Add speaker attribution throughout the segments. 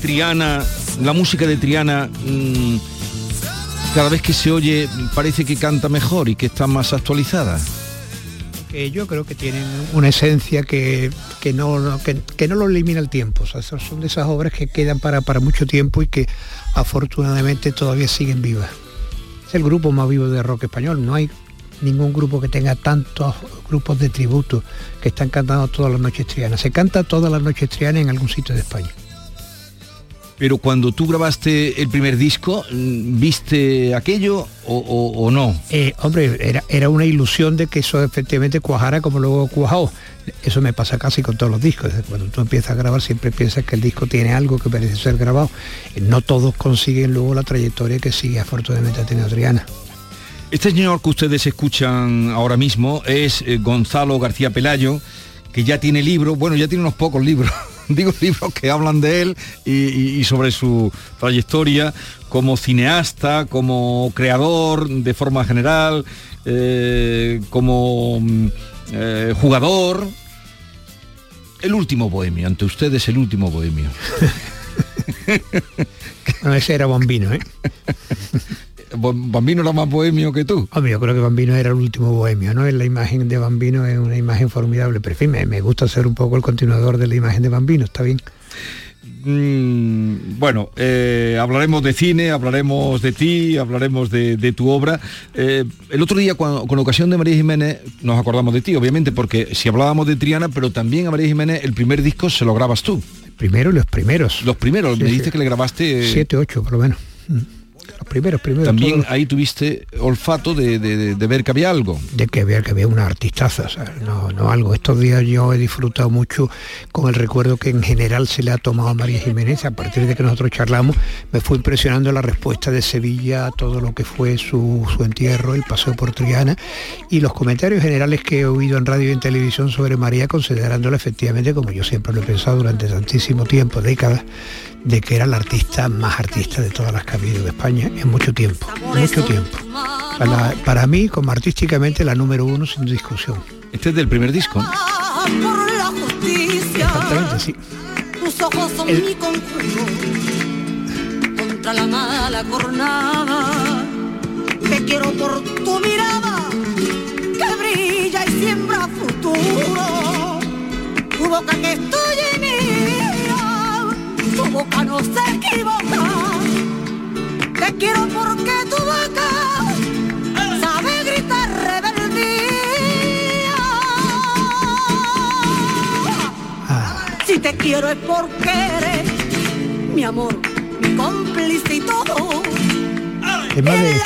Speaker 1: Triana, la música de Triana, mm, cada vez que se oye parece que canta mejor y que está más actualizada.
Speaker 2: yo creo que tienen una esencia que, no, que, no lo elimina el tiempo. son de esas obras que quedan para, para mucho tiempo y que afortunadamente todavía siguen vivas. Es el grupo más vivo de rock español. No hay ningún grupo que tenga tantos grupos de tributo que están cantando todas las noches trianas. Se canta todas las noches trianas en algún sitio de España.
Speaker 1: Pero cuando tú grabaste el primer disco, ¿viste aquello o, no?
Speaker 2: Eh, hombre, era, era una ilusión de que eso efectivamente cuajara como luego cuajó. Eso me pasa casi con todos los discos. Cuando tú empiezas a grabar siempre piensas que el disco tiene algo que parece ser grabado. No todos consiguen luego la trayectoria que sigue afortunadamente ha tenido Adriana.
Speaker 1: Este señor que ustedes escuchan ahora mismo es eh, Gonzalo García Pelayo, que ya tiene libros, bueno, ya tiene unos pocos libros digo libros que hablan de él y, sobre su trayectoria como cineasta, como creador de forma general, eh, como mm, eh, jugador. El último bohemio, ante ustedes el último bohemio.
Speaker 2: no, ese era bombino, ¿eh?
Speaker 1: Bambino era más bohemio que tú.
Speaker 2: Hombre, yo creo que Bambino era el último bohemio, ¿no? La imagen de Bambino es una imagen formidable, pero en fin, me, gusta ser un poco el continuador de la imagen de Bambino, está bien.
Speaker 1: Mm, bueno, eh, hablaremos de cine, hablaremos de ti, hablaremos de, tu obra. Eh, el otro día, con ocasión de María Jiménez, nos acordamos de ti, obviamente, porque si hablábamos de Triana, pero también a María Jiménez, el primer disco se lo grabas tú.
Speaker 2: Primero los primeros.
Speaker 1: Los primeros, me dice que le grabaste...
Speaker 2: Siete, ocho, por lo menos. Mm los primeros, primeros.
Speaker 1: También ahí tuviste olfato de, ver que había algo.
Speaker 2: De que ver que había una artistaza, no, no algo. Estos días yo he disfrutado mucho con el recuerdo que en general se le ha tomado a María Jiménez. A partir de que nosotros charlamos, me fue impresionando la respuesta de Sevilla a todo lo que fue su, su entierro, el paseo por Triana y los comentarios generales que he oído en radio y en televisión sobre María, considerándola efectivamente, como yo siempre lo he pensado durante tantísimo tiempo, décadas, de que era la artista más artista de todas las que ha habido en España en mucho tiempo, mucho tiempo. Para, mí, como artísticamente, la número uno sin discusión.
Speaker 1: Este es del primer disco.
Speaker 2: Exactamente, sí.
Speaker 3: Tus ojos son mi conjuro contra la mala jornada. Te quiero por tu mirada que brilla y siembra futuro. Tu boca que estoy en tu boca no se equivoca. Te quiero porque tu boca sabe gritar rebeldía. Ah. Si te quiero es porque eres mi amor, mi cómplice y todo.
Speaker 2: tema de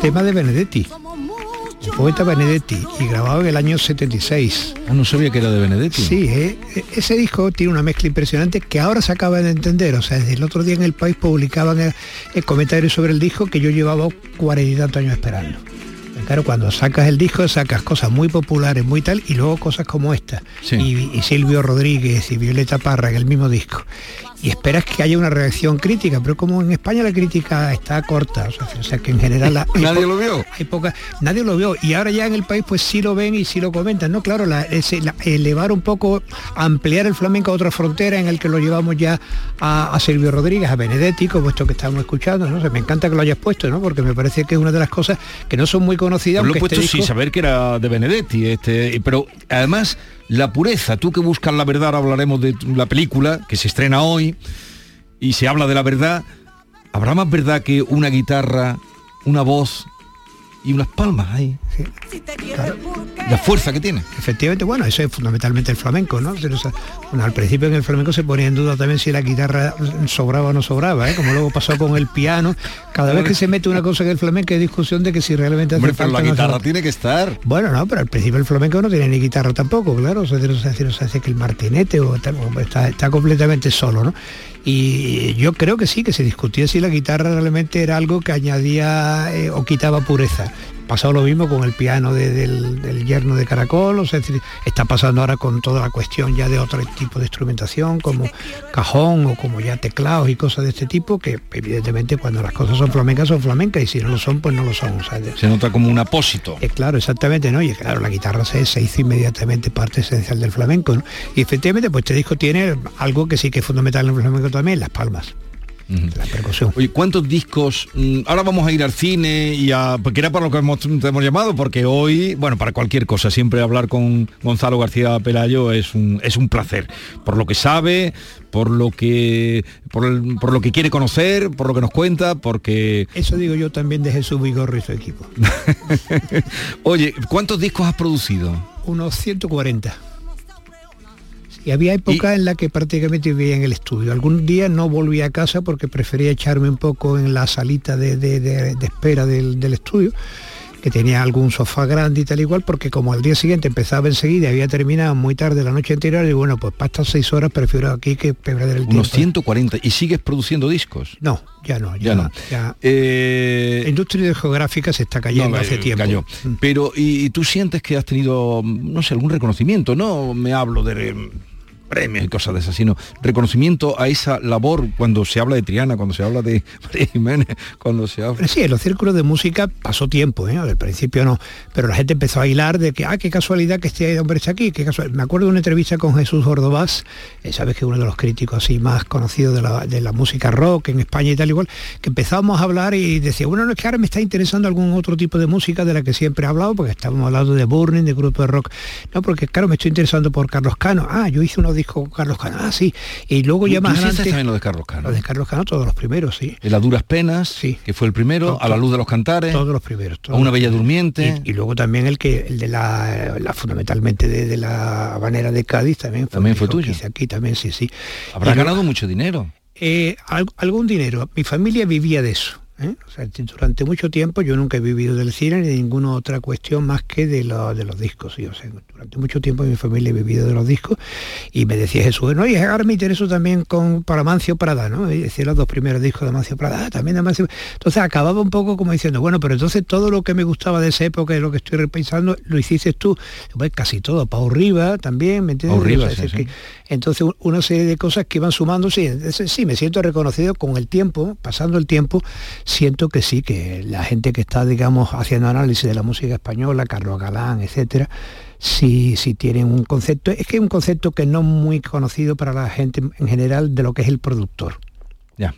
Speaker 2: tema de Benedetti poeta Benedetti y grabado en el año 76
Speaker 1: Ah, no sabía que era de Benedetti.
Speaker 2: Sí, eh, ese disco tiene una mezcla impresionante que ahora se acaba de entender. O sea, desde el otro día en el país publicaban el, el comentario sobre el disco que yo llevaba cuarenta y tantos años esperando. Claro, cuando sacas el disco sacas cosas muy populares, muy tal, y luego cosas como esta.
Speaker 1: Sí.
Speaker 2: Y, y Silvio Rodríguez y Violeta Parra en el mismo disco. Y esperas que haya una reacción crítica, pero como en España la crítica está corta, o sea, que en general la-
Speaker 1: Nadie lo vio.
Speaker 2: hay poca, nadie lo vio y ahora ya en el país pues sí lo ven y sí lo comentan, no claro, la- ese- la- elevar un poco, ampliar el flamenco a otra frontera en el que lo llevamos ya a, a Silvio Rodríguez, a Benedetti, como esto que estamos escuchando, no me encanta que lo hayas puesto, ¿no? Porque me parece que es una de las cosas que no son muy conocidas.
Speaker 1: Lo he
Speaker 2: aunque
Speaker 1: puesto
Speaker 2: este
Speaker 1: sin saber que era de Benedetti, este, pero además la pureza, tú que buscas la verdad, ahora hablaremos de la película que se estrena hoy y se habla de la verdad, ¿habrá más verdad que una guitarra, una voz y unas palmas ahí? La fuerza que tiene.
Speaker 2: Efectivamente, bueno, eso es fundamentalmente el flamenco, ¿no? Bueno, al principio en el flamenco se ponía en duda también si la guitarra sobraba o no sobraba, ¿eh? como luego pasó con el piano. Cada vez que se mete una cosa en el flamenco hay discusión de que si realmente hace
Speaker 1: Hombre, pero la
Speaker 2: falta
Speaker 1: guitarra tiene que estar.
Speaker 2: Bueno, no, pero al principio el flamenco no tiene ni guitarra tampoco, claro, o sea, no se hace, que el martinete o tal, o está, está completamente solo, ¿no? Y yo creo que sí, que se discutía si la guitarra realmente era algo que añadía eh, o quitaba pureza. Pasado lo mismo con el piano de- del, del yerno de Caracol, o sea, es decir, está pasando ahora con toda la cuestión ya de otro tipo de instrumentación, como cajón o como ya teclados y cosas de este tipo, que evidentemente cuando las cosas son flamencas son flamencas y si no lo son, pues no lo son. o sea, de-
Speaker 1: Se nota como un apósito.
Speaker 2: eh, claro, exactamente, ¿no? Y claro, la guitarra se, se hizo inmediatamente parte esencial del flamenco, ¿no? Y efectivamente, pues este disco tiene algo que sí que es fundamental en el flamenco también, las palmas, la percusión.
Speaker 1: Oye, ¿cuántos discos? mm, Ahora vamos a ir al cine y a. porque era para lo que hemos, te hemos llamado, porque hoy, bueno, para cualquier cosa, siempre hablar con Gonzalo García Pelayo es un, es un placer. Por lo que sabe, por lo que. Por, el- por lo que quiere conocer, por lo que nos cuenta, porque.
Speaker 2: Eso digo yo también de Jesús Vigorro y su equipo.
Speaker 1: Oye, ¿cuántos discos has producido?
Speaker 2: Unos 140. Y había época en la que prácticamente vivía en el estudio. Algún día no volví a casa porque prefería echarme un poco en la salita de, de- de- de espera del, del estudio, que tenía algún sofá grande y tal igual, porque como al día siguiente empezaba enseguida y había terminado muy tarde la noche anterior, y bueno, pues para estas seis horas prefiero aquí que perder el
Speaker 1: Unos
Speaker 2: tiempo.
Speaker 1: 140. ¿Y sigues produciendo discos?
Speaker 2: No, ya no, ya,
Speaker 1: Ya no.
Speaker 2: ya.
Speaker 1: Eh,
Speaker 2: La industria geográfica se está cayendo
Speaker 1: No,
Speaker 2: hace
Speaker 1: eh,
Speaker 2: tiempo.
Speaker 1: cayó.
Speaker 2: Mm.
Speaker 1: Pero, y, y tú sientes que has tenido, no sé, algún reconocimiento? No me hablo de premios y cosas de esas, sino reconocimiento a esa labor cuando se habla de Triana, cuando se habla de María Jiménez, cuando se habla...
Speaker 2: Sí, en los círculos de música pasó tiempo, ¿eh? al principio no, pero la gente empezó a hilar de que, ah, qué casualidad que este hombre está aquí, qué casual. Me acuerdo de una entrevista con Jesús Ordovás, eh, sabes que uno de los críticos así más conocidos de la, de la música rock en España y tal igual, que empezábamos a hablar y decía, bueno, no es que ahora me está interesando algún otro tipo de música de la que siempre he hablado, porque estábamos hablando de Burning, de grupo de rock, no, porque claro, me estoy interesando por Carlos Cano, ah, yo hice unos discos con Carlos Cano, ah, sí, y luego ya
Speaker 1: ¿Tú
Speaker 2: más adelante...
Speaker 1: también lo de Carlos Cano?
Speaker 2: Los de Carlos Cano, todos los primeros, sí.
Speaker 1: En las duras penas,
Speaker 2: Sí.
Speaker 1: que fue el primero, a la luz de los cantares,
Speaker 2: Todos los primeros.
Speaker 1: a
Speaker 2: todos
Speaker 1: una
Speaker 2: los-
Speaker 1: bella durmiente.
Speaker 2: Y, y luego también el que el de la, la- fundamentalmente de, de la habanera de Cádiz también fue,
Speaker 1: También fue tuyo.
Speaker 2: aquí también sí sí.
Speaker 1: Habrá ganado mucho dinero.
Speaker 2: eh, al- algún dinero. Mi familia vivía de eso. ¿Eh? O sea, durante mucho tiempo yo nunca he vivido del cine ni de ninguna otra cuestión más que de, lo- de los discos. sí. O sea, durante mucho tiempo mi familia ha vivido de los discos y me decía Jesús, no, y ahora me intereso también con para Mancio Prada, ¿no? Y decía los dos primeros discos de Mancio Prada, ah, también de Mancio. Entonces acababa un poco como diciendo, bueno, pero entonces todo lo que me gustaba de esa época y lo que estoy repensando, lo hiciste tú. Pues casi todo, Pau Riva también, ¿me entiendes?
Speaker 1: Pau Riva,
Speaker 2: O sea, es
Speaker 1: sí,
Speaker 2: decir,
Speaker 1: sí.
Speaker 2: que- entonces una serie de cosas que iban sumándose. Entonces, sí, me siento reconocido con el tiempo, pasando el tiempo, siento que sí, que la gente que está, digamos, haciendo análisis de la música española, Carlos Galán, etcétera, sí, sí tienen un concepto, es que es un concepto que no muy conocido para la gente en general de lo que es el productor.
Speaker 1: Ya.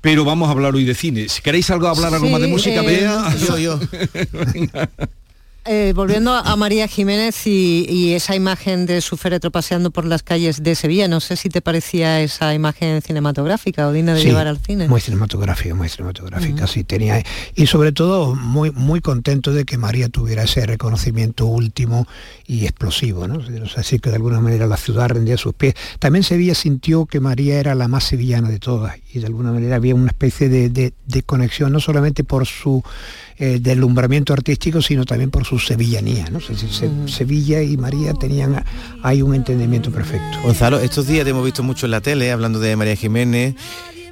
Speaker 1: Pero vamos a hablar hoy de cine. Si queréis algo hablar algo
Speaker 4: Sí,
Speaker 1: más de música,
Speaker 4: eh,
Speaker 1: vea.
Speaker 5: Yo, yo. eh, volviendo a María Jiménez y, esa imagen de su féretro paseando por las calles de Sevilla, no sé si te parecía esa imagen cinematográfica o digna de llevar al cine.
Speaker 2: Muy cinematográfica, muy cinematográfica, sí tenía. Y sobre todo muy, muy contento de que María tuviera ese reconocimiento último y explosivo, ¿no? Así que de alguna manera la ciudad rendía sus pies. También Sevilla sintió que María era la más sevillana de todas y de alguna manera había una especie de conexión, no solamente por su eh, deslumbramiento artístico, sino también por su sevillanía. ¿no? Sevilla y María tenían hay un entendimiento perfecto.
Speaker 6: Gonzalo, estos días te hemos visto mucho en la tele hablando de María Jiménez.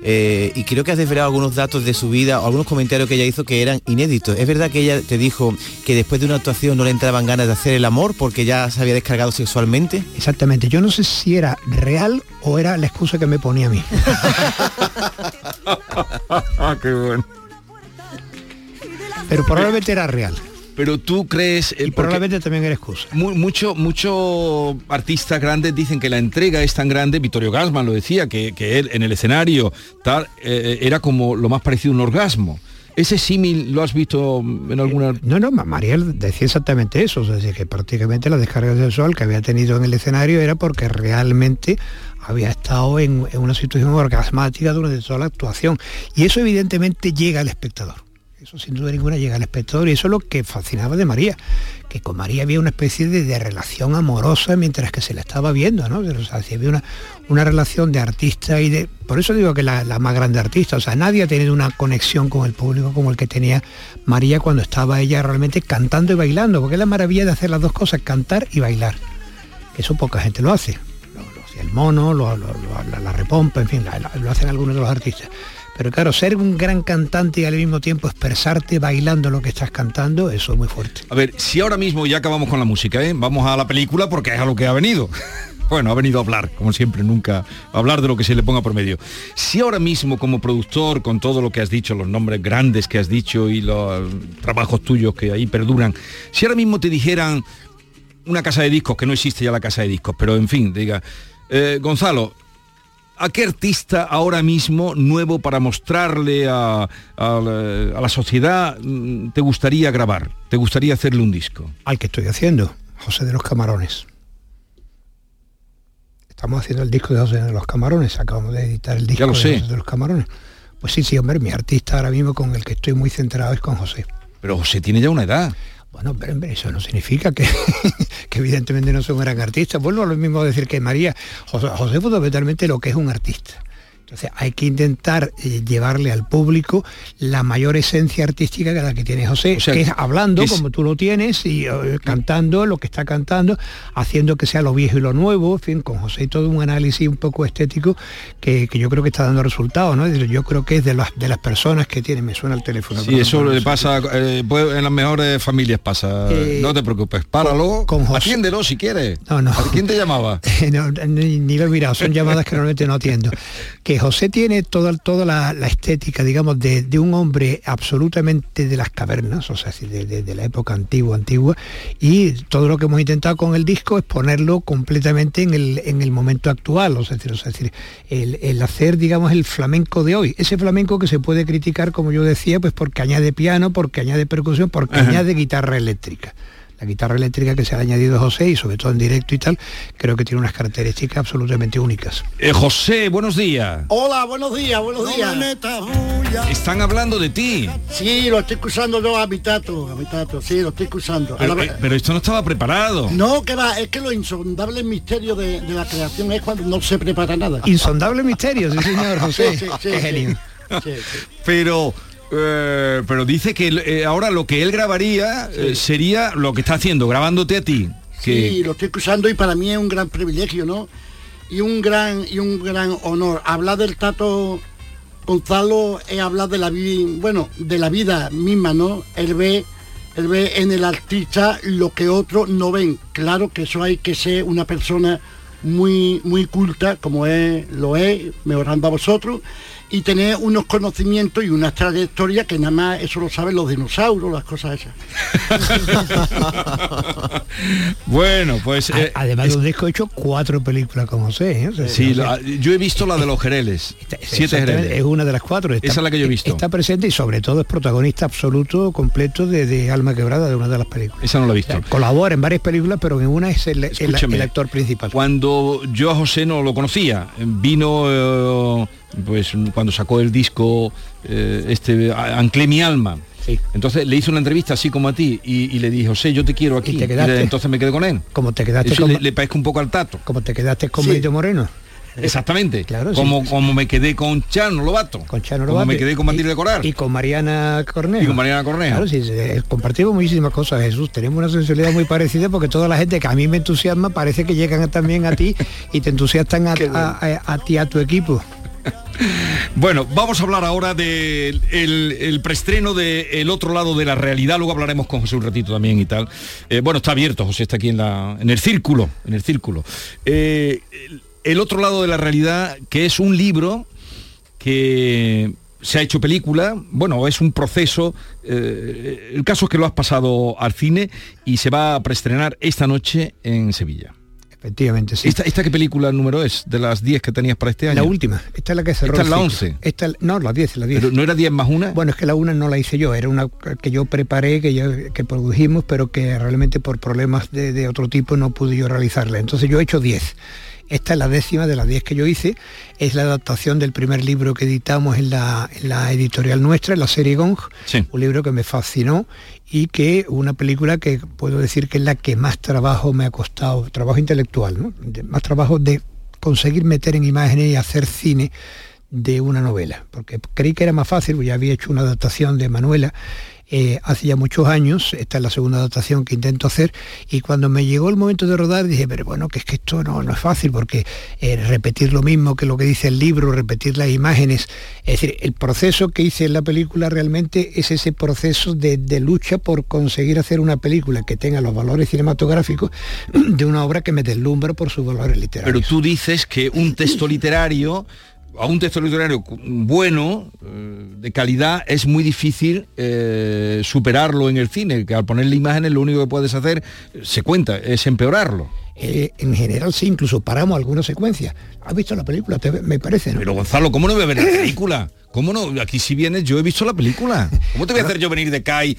Speaker 6: Eh, y creo que has desvelado algunos datos de su vida o algunos comentarios que ella hizo que eran inéditos. ¿Es verdad que ella te dijo que después de una actuación no le entraban ganas de hacer el amor porque ya se había descargado sexualmente?
Speaker 2: Exactamente. Yo no sé si era real o era la excusa que me ponía a mí.
Speaker 1: Qué bueno
Speaker 2: pero probablemente era real.
Speaker 1: Pero tú crees...
Speaker 2: El, y probablemente también era excusa.
Speaker 1: Muchos mucho artistas grandes dicen que la entrega es tan grande, Vittorio Gassman lo decía, que, él en el escenario tal, eh, era como lo más parecido a un orgasmo. ¿Ese símil lo has visto en alguna...?
Speaker 2: No, no, Mariel decía exactamente eso, o sea, que prácticamente la descarga sexual que había tenido en el escenario era porque realmente había estado en, en una situación orgasmática durante toda la actuación. Y eso evidentemente llega al espectador eso sin duda ninguna llega al espectador y eso es lo que fascinaba de María, que con María había una especie de, relación amorosa mientras que se la estaba viendo, ¿no? O sea, había una, una relación de artista y de... Por eso digo que la, más grande artista, o sea, nadie ha tenido una conexión con el público como el que tenía María cuando estaba ella realmente cantando y bailando, porque es la maravilla de hacer las dos cosas, cantar y bailar. Eso poca gente lo hace. Lo, el mono, la, repompa, en fin, lo hacen algunos de los artistas pero claro, ser un gran cantante y al mismo tiempo expresarte bailando lo que estás cantando, eso es muy fuerte.
Speaker 1: A ver, si ahora mismo ya acabamos con la música, ¿eh? vamos a la película porque es a lo que ha venido. Bueno, ha venido a hablar, como siempre, nunca a hablar de lo que se le ponga por medio. Si ahora mismo como productor, con todo lo que has dicho, los nombres grandes que has dicho y los trabajos tuyos que ahí perduran, si ahora mismo te dijeran una casa de discos, que no existe ya la casa de discos, pero en fin, diga, eh, Gonzalo, ¿A qué artista ahora mismo nuevo para mostrarle a, la sociedad mm, te gustaría grabar? ¿Te gustaría hacerle un disco?
Speaker 2: Al que estoy haciendo, José de los Camarones. Estamos haciendo el disco de José de los Camarones, acabamos de editar el disco
Speaker 1: de
Speaker 2: José de los Camarones. Pues sí, sí, hombre, mi artista ahora mismo con el que estoy muy centrado es con José.
Speaker 1: Pero José tiene ya una edad.
Speaker 2: Bueno, pero eso no significa que, evidentemente no son un gran artista. Vuelvo a lo mismo a decir que María, José, José fundamentalmente lo que es un artista. Entonces hay que intentar eh, llevarle al público la mayor esencia artística que la que tiene José, que es hablando como tú lo tienes y eh, cantando lo que está cantando, haciendo que sea lo viejo y lo nuevo, en fin, con José todo un análisis un poco estético que, yo creo que está dando resultados, ¿no? Yo creo que es de las de las personas que tienen, me suena el teléfono.
Speaker 1: Sí, eso le pasa, eh, en las mejores familias pasa, no te preocupes, páralo, con, atiéndelo si quieres. No, no. ¿Quién te llamaba?
Speaker 2: ni, lo he mirado, son llamadas que normalmente no atiendo. Que José tiene toda, toda la, estética, digamos, de, un hombre absolutamente de las cavernas, o sea, de, la época antigua, antigua, y todo lo que hemos intentado con el disco es ponerlo completamente en el, en el momento actual, o sea, es decir, el, hacer, digamos, el flamenco de hoy. Ese flamenco que se puede criticar, como yo decía, pues porque añade piano, porque añade percusión, porque añade guitarra eléctrica la guitarra eléctrica que se ha añadido José y sobre todo en directo y tal, creo que tiene unas características absolutamente únicas.
Speaker 1: Eh, José, buenos días.
Speaker 7: Hola, buenos días, buenos días.
Speaker 1: Están hablando de ti.
Speaker 7: Sí, lo estoy escuchando yo a mi tato, a mi tato, sí, lo estoy escuchando.
Speaker 1: Eh, pero, esto no estaba preparado.
Speaker 7: No, que va, es que lo insondable misterio de, la creación es cuando no se prepara nada.
Speaker 2: Insondable misterio, sí señor José. Sí, sí, Qué genio.
Speaker 1: pero eh, pero dice que eh, ahora lo que él grabaría eh, sería lo que está haciendo, grabándote a ti.
Speaker 7: Sí, lo estoy escuchando y para mí es un gran privilegio, ¿no? Y un gran y un gran honor. Hablar del Tato Gonzalo es hablar de la vida, bueno, de la vida misma, ¿no? Él ve, él ve en el artista lo que otros no ven. Claro que eso hay que ser una persona muy, muy culta, como es, lo es, mejorando a vosotros, y tener unos conocimientos y una trayectoria que nada más eso lo saben los dinosaurios, las cosas esas.
Speaker 1: bueno, pues...
Speaker 2: Eh, Además de un disco hecho cuatro películas como sé. ¿eh?
Speaker 1: sí, yo he visto la de los Jereles. Siete Jereles.
Speaker 2: Es una de las cuatro.
Speaker 1: Esa es la que yo he visto.
Speaker 2: Está presente y sobre todo es protagonista absoluto, completo de, Alma Quebrada de una de las películas.
Speaker 1: Esa no la he visto.
Speaker 2: colabora en varias películas, pero en una es el, actor principal.
Speaker 1: Cuando yo a José no lo conocía, vino... Eh, pues cuando sacó el disco eh, este Anclé mi alma entonces le hice una entrevista así como a ti y, le dije, José, yo te quiero aquí. ¿Y entonces me quedé con él.
Speaker 2: Como te quedaste
Speaker 1: con... le, parezco un poco al tato.
Speaker 2: Como te quedaste con Benito Moreno.
Speaker 1: Exactamente. Claro, como, como me quedé con Chano Lobato.
Speaker 2: Con Chano
Speaker 1: Lobato. Como me quedé con Matilde Corar.
Speaker 2: Y con Mariana Cornejo.
Speaker 1: Y con Mariana Cornejo.
Speaker 2: Claro, sí, compartimos muchísimas cosas, Jesús. Tenemos una sensibilidad muy parecida porque toda la gente que a mí me entusiasma parece que llegan también a ti y te entusiastan a, ti, a tu equipo.
Speaker 1: Bueno, vamos a hablar ahora del el, preestreno de El otro lado de la realidad, luego hablaremos con José un ratito también y tal. Eh, bueno, está abierto, José está aquí en, la, en el círculo, en el círculo. Eh, el, otro lado de la realidad, que es un libro que se ha hecho película, bueno, es un proceso, eh, el caso es que lo has pasado al cine y se va a preestrenar esta noche en Sevilla.
Speaker 2: Efectivamente, sí.
Speaker 1: ¿Esta, qué película número es? De las 10 que tenías para este año.
Speaker 2: La última. Esta es la que cerró.
Speaker 1: Esta es la 11.
Speaker 2: Esta, no, la 10, la 10.
Speaker 1: ¿Pero no era 10 más una?
Speaker 2: Bueno, es que la una no la hice yo, era una que yo preparé, que, yo, que produjimos, pero que realmente por problemas de, de otro tipo no pude yo realizarla. Entonces yo he hecho 10 esta es la décima de las diez que yo hice, es la adaptación del primer libro que editamos en la, editorial nuestra, en la serie Gong, un libro que me fascinó y que una película que puedo decir que es la que más trabajo me ha costado, trabajo intelectual, más trabajo de conseguir meter en imágenes y hacer cine de una novela, porque creí que era más fácil, porque ya había hecho una adaptación de Manuela eh, hace ya muchos años, esta es la segunda adaptación que intento hacer, y cuando me llegó el momento de rodar dije, pero bueno, que es que esto no, no es fácil, porque eh, repetir lo mismo que lo que dice el libro, repetir las imágenes, es decir, el proceso que hice en la película realmente es ese proceso de, de lucha por conseguir hacer una película que tenga los valores cinematográficos de una obra que me deslumbra por sus valores literarios.
Speaker 1: Pero tú dices que un texto literario a un texto literario bueno, eh, de calidad, es muy difícil eh, superarlo en el cine, que al ponerle imágenes lo único que puedes hacer, se cuenta, es empeorarlo.
Speaker 2: Eh, en general sí, incluso paramos algunas secuencias. ¿Has visto la película? me parece, ¿no?
Speaker 1: Pero Gonzalo, ¿cómo no voy a ver la película? ¿Cómo no? Aquí si vienes, yo he visto la película. ¿Cómo te voy a hacer yo venir de CAI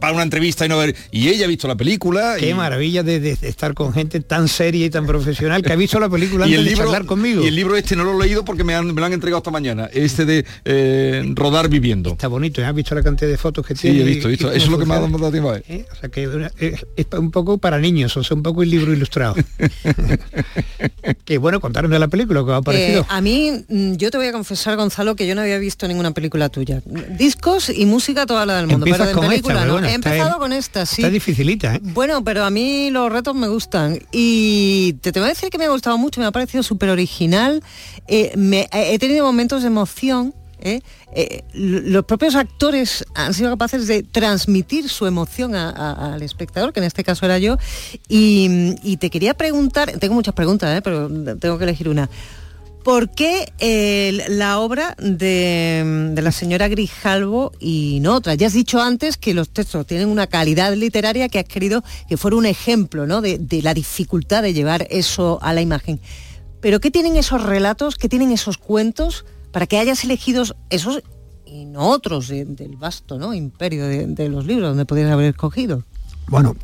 Speaker 1: para una entrevista y no ver? Y ella ha visto la película.
Speaker 2: Qué maravilla de, estar con gente tan seria y tan profesional que ha visto la película antes el libro, de charlar conmigo.
Speaker 1: Y el libro este no lo he leído porque me, me lo han entregado esta mañana. Este de eh, Rodar Viviendo.
Speaker 2: Está bonito, ¿eh? ¿has visto la cantidad de fotos que tiene?
Speaker 1: Sí, he visto, visto. Eso es lo que me ha dado tiempo a
Speaker 2: ¿Eh? O sea que es un poco para niños, o sea, un poco el libro ilustrado. Qué bueno, contarme de la película, que ha parecido?
Speaker 5: a mí, mm, yo te voy a confesar, Gonzalo, que yo no había visto ninguna película tuya. Discos y música toda la del mundo.
Speaker 2: pero de película,
Speaker 5: ¿no? He empezado con esta, sí.
Speaker 2: Está dificilita, ¿eh?
Speaker 5: Bueno, pero a mí los retos me gustan. Y te tengo que decir que me ha gustado mucho, me ha parecido súper original. Eh, me, he tenido momentos de emoción. ¿Eh? los propios actores han sido capaces de transmitir su emoción al espectador, que en este caso era yo, y, te quería preguntar, tengo muchas preguntas, pero tengo que elegir una. ¿Por qué la obra de, la señora Grijalvo y no otra? Ya has dicho antes que los textos tienen una calidad literaria que has querido que fuera un ejemplo ¿no? de, la dificultad de llevar eso a la imagen. Pero ¿qué tienen esos relatos, qué tienen esos cuentos para que hayas elegido esos y no otros del vasto imperio de, los libros donde podrías haber escogido?
Speaker 2: Bueno,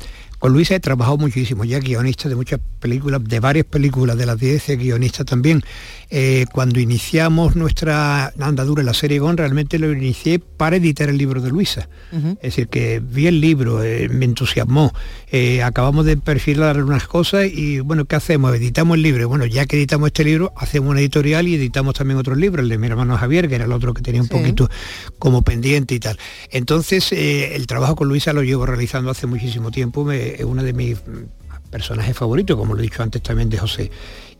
Speaker 2: con Luisa he trabajado muchísimo, ya guionista de muchas películas, de varias películas, de las 10 guionista también. Eh, cuando iniciamos nuestra andadura en la serie GON, realmente lo inicié para editar el libro de Luisa. Es decir, que vi el libro, eh, me entusiasmó. Eh, acabamos de perfilar unas cosas y bueno, ¿qué hacemos? Editamos el libro. Bueno, ya que editamos este libro, hacemos una editorial y editamos también otros libros, el de mi hermano Javier, que era el otro que tenía un poquito como pendiente y tal. Entonces, el trabajo con Luisa lo llevo realizando hace muchísimo tiempo, es una de mis personaje favorito, como lo he dicho antes también de José.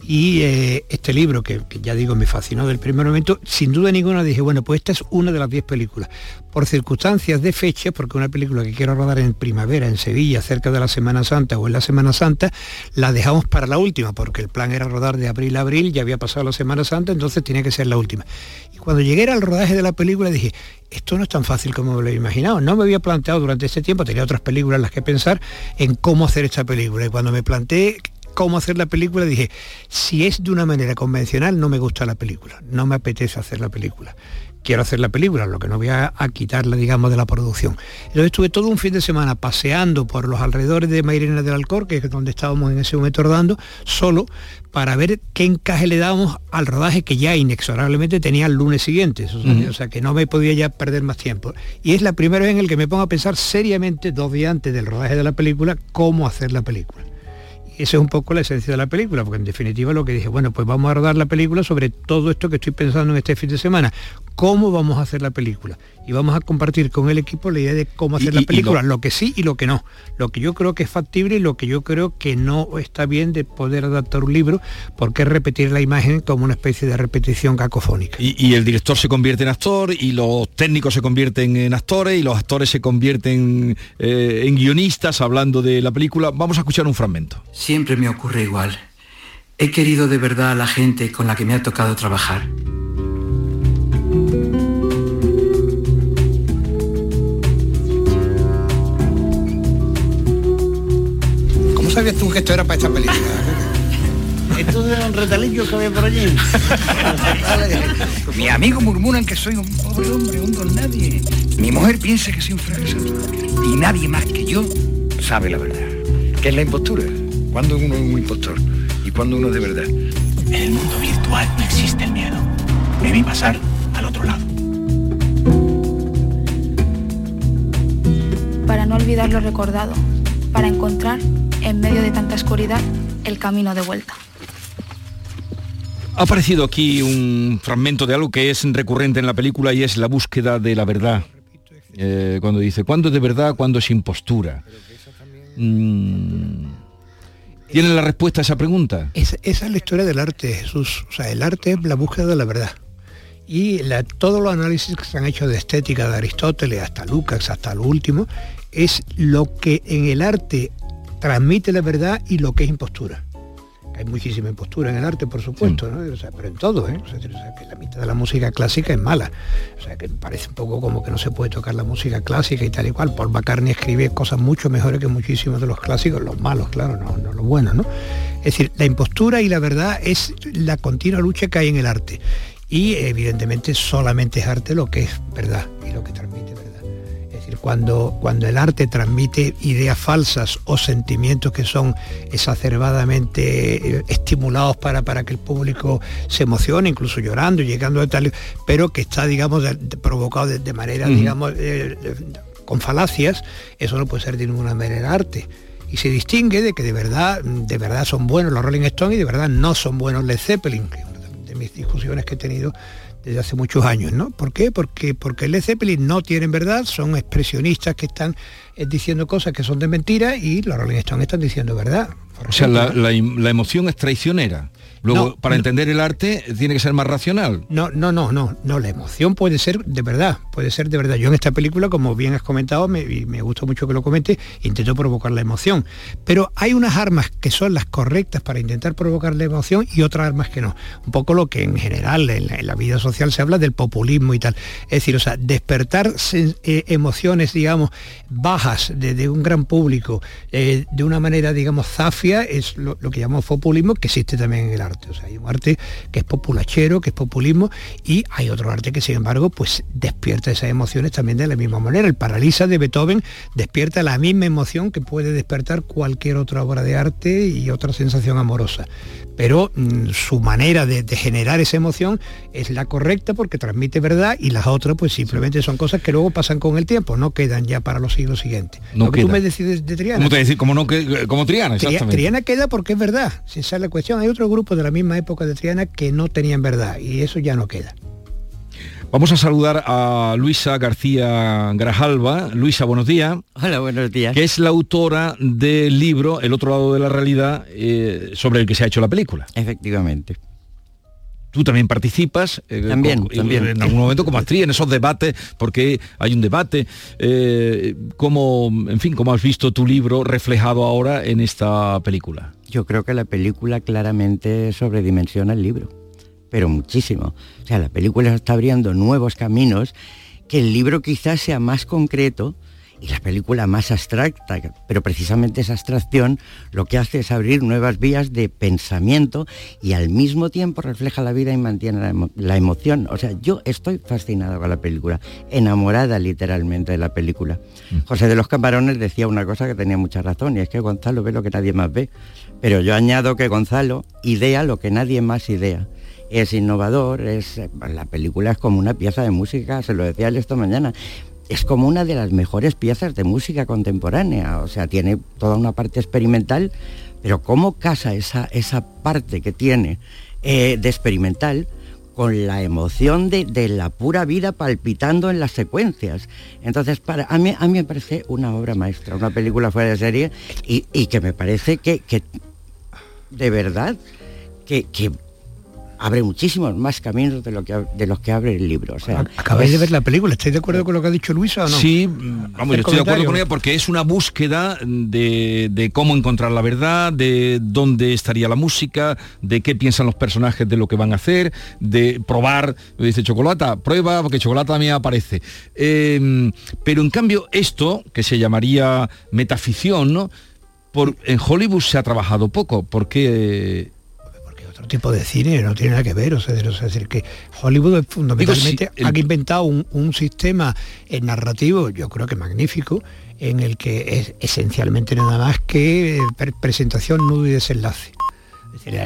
Speaker 2: Y eh, este libro, que, que, ya digo, me fascinó del primer momento, sin duda ninguna dije, bueno, pues esta es una de las 10 películas. Por circunstancias de fecha, porque una película que quiero rodar en primavera, en Sevilla, cerca de la Semana Santa o en la Semana Santa, la dejamos para la última, porque el plan era rodar de abril a abril, ya había pasado la Semana Santa, entonces tenía que ser la última. Y cuando llegué al rodaje de la película dije, esto no es tan fácil como me lo he imaginado. No me había planteado durante este tiempo, tenía otras películas en las que pensar en cómo hacer esta película. Y cuando me planteé cómo hacer la película, dije, si es de una manera convencional, no me gusta la película, no me apetece hacer la película. Quiero hacer la película, lo que no voy a, a quitarla, digamos, de la producción. Entonces estuve todo un fin de semana paseando por los alrededores de Mairena del Alcor, que es donde estábamos en ese momento rodando, solo para ver qué encaje le dábamos al rodaje que ya inexorablemente tenía el lunes siguiente, o sea, uh -huh. o sea, que no me podía ya perder más tiempo. Y es la primera vez en el que me pongo a pensar seriamente, dos días antes del rodaje de la película, cómo hacer la película. Esa es un poco la esencia de la película, porque en definitiva lo que dije, bueno, pues vamos a rodar la película sobre todo esto que estoy pensando en este fin de semana. ¿Cómo vamos a hacer la película? Y vamos a compartir con el equipo la idea de cómo hacer
Speaker 1: Y-
Speaker 2: la
Speaker 1: y- y
Speaker 2: película,
Speaker 1: lo-
Speaker 2: lo... que sí y lo que no. Lo que yo creo que es factible y lo que yo creo que no está bien de poder adaptar un libro, porque es repetir la imagen como una especie de repetición cacofónica.
Speaker 1: Y, y el director se convierte en actor y los técnicos se convierten en actores y los actores se convierten eh, en guionistas hablando de la película. Vamos a escuchar un fragmento.
Speaker 8: Siempre me ocurre igual. He querido de verdad a la gente con la que me ha tocado trabajar.
Speaker 2: Sabías tú que esto era para esta película?
Speaker 7: Esto es un retalillo que había por allí.
Speaker 9: Mi amigo murmuran que soy un pobre hombre, un don nadie. Mi mujer piensa que soy un fracasado. Y nadie más que yo sabe la verdad. ¿Qué es la impostura? ¿Cuándo uno es un impostor? ¿Y cuándo uno es de verdad?
Speaker 10: En el mundo virtual no existe el miedo. Debe pasar al otro lado.
Speaker 11: para no olvidar lo recordado, para encontrar, en medio de tanta oscuridad, el camino de vuelta.
Speaker 1: Ha aparecido aquí un fragmento de algo que es recurrente en la película y es la búsqueda de la verdad. Eh, cuando dice, ¿cuándo es de verdad, cuándo es impostura? Mm, ¿Tiene la respuesta a esa pregunta?
Speaker 2: Esa, esa es la historia del arte, Jesús. O sea, el arte es la búsqueda de la verdad. Y la- todos los análisis que se han hecho de estética de Aristóteles hasta Lucas, hasta lo último, es lo que en el arte transmite la verdad y lo que es impostura. Hay muchísima impostura en el arte, por supuesto, ¿no? O sea, pero en todo, ¿eh? O sea, o sea, que la mitad de la música clásica es mala. O sea, que parece un poco como que no se puede tocar la música clásica y tal y cual. Paul McCartney escribe cosas mucho mejores que muchísimos de los clásicos, los malos, claro, no, no los buenos, ¿no? Es decir, la impostura y la verdad es la continua lucha que hay en el arte. Y evidentemente solamente es arte lo que es verdad y lo que transmite verdad. Cuando, cuando el arte transmite ideas falsas o sentimientos que son exacerbadamente eh, estimulados para, para que el público se emocione, incluso llorando, llegando a tal, pero que está, digamos, de- de- provocado de, de manera, digamos, eh, con falacias, eso no puede ser de ninguna manera arte. Y se distingue de que de verdad, de verdad son buenos los Rolling Stones y de verdad no son buenos Led Zeppelin, que es una de mis discusiones que he tenido desde hace muchos años, ¿no? ¿Por qué? Porque, porque Led Zeppelin no tienen verdad, son expresionistas que están eh, diciendo cosas que son de mentira y los Rolling Stones están diciendo verdad.
Speaker 1: O sea, la emoción es traicionera. Luego,
Speaker 2: No,
Speaker 1: para entender el arte, tiene que ser más racional.
Speaker 2: No, no, no, no, no, la emoción puede ser de verdad, puede ser de verdad. Yo en esta película, como bien has comentado, me, y me gusta mucho que lo comente, intento provocar la emoción. Pero hay unas armas que son las correctas para intentar provocar la emoción y otras armas que no. Un poco lo que en general en la, en la vida social se habla del populismo y tal. Es decir, o sea, despertar eh, emociones, digamos, bajas de, de un gran público eh, de una manera, digamos, zafia, es lo, lo que llamamos populismo, que existe también en el arte. O sea, hay un arte que es populachero, que es populismo, y hay otro arte que, sin embargo, pues despierta esas emociones también de la misma manera. El Paralisa de Beethoven despierta la misma emoción que puede despertar cualquier otra obra de arte y otra sensación amorosa. Pero mm, su manera de, de generar esa emoción es la correcta porque transmite verdad y las otras pues simplemente son cosas que luego pasan con el tiempo, no quedan ya para los siglos siguientes.
Speaker 1: No
Speaker 2: Lo que tú me decides de Triana.
Speaker 1: ¿Cómo te? Como, no, que, como Triana,
Speaker 2: Tri-
Speaker 1: exactamente.
Speaker 2: Triana queda porque es verdad, si esa es la cuestión. Hay otro grupo de la misma época de Triana que no tenían verdad y eso ya no queda.
Speaker 1: Vamos a saludar a Luisa García Grajalva. Luisa, buenos días.
Speaker 12: Hola, buenos días.
Speaker 1: Que es la autora del libro El otro lado de la realidad eh, sobre el que se ha hecho la película.
Speaker 12: Efectivamente.
Speaker 1: Tú también participas
Speaker 12: eh, también, también.
Speaker 1: en algún momento como actriz en esos debates, porque hay un debate. Eh, ¿cómo, en fin, cómo has visto tu libro reflejado ahora en esta película?
Speaker 12: Yo creo que la película claramente sobredimensiona el libro pero muchísimo. O sea, la película está abriendo nuevos caminos que el libro quizás sea más concreto y la película más abstracta, pero precisamente esa abstracción lo que hace es abrir nuevas vías de pensamiento y al mismo tiempo refleja la vida y mantiene la, emoción. O sea, yo estoy fascinado con la película, enamorada literalmente de la película. Mm. José de los Camarones decía una cosa que tenía mucha razón y es que Gonzalo ve lo que nadie más ve. Pero yo añado que Gonzalo idea lo que nadie más idea es innovador, es, la película es como una pieza de música, se lo decía él esta mañana, es como una de las mejores piezas de música contemporánea, o sea, tiene toda una parte experimental, pero cómo casa esa, esa parte que tiene eh, de experimental con la emoción de, la pura vida palpitando en las secuencias. Entonces, para, a, mí, a mí me parece una obra maestra, una película fuera de serie y, que me parece que, que de verdad, que, que abre muchísimos más caminos de, lo que, de los que abre el libro. O sea,
Speaker 2: Acabáis de ver la película, ¿estáis de acuerdo con lo que ha dicho Luisa o no?
Speaker 1: Sí, vamos, yo estoy de acuerdo con ella porque es una búsqueda de, cómo encontrar la verdad, de dónde estaría la música, de qué piensan los personajes de lo que van a hacer, de probar, dice Chocolata, prueba, porque Chocolata también aparece. Em, pero en cambio esto, que se llamaría metaficción, ¿no? Por, en Hollywood se ha trabajado poco, porque
Speaker 2: tipo de cine, no tiene nada que ver, o sea, es decir, que Hollywood fundamentalmente ha inventado un, sistema eh, narrativo, yo creo que magnífico, en el que es esencialmente nada más que eh, presentación, nudo y desenlace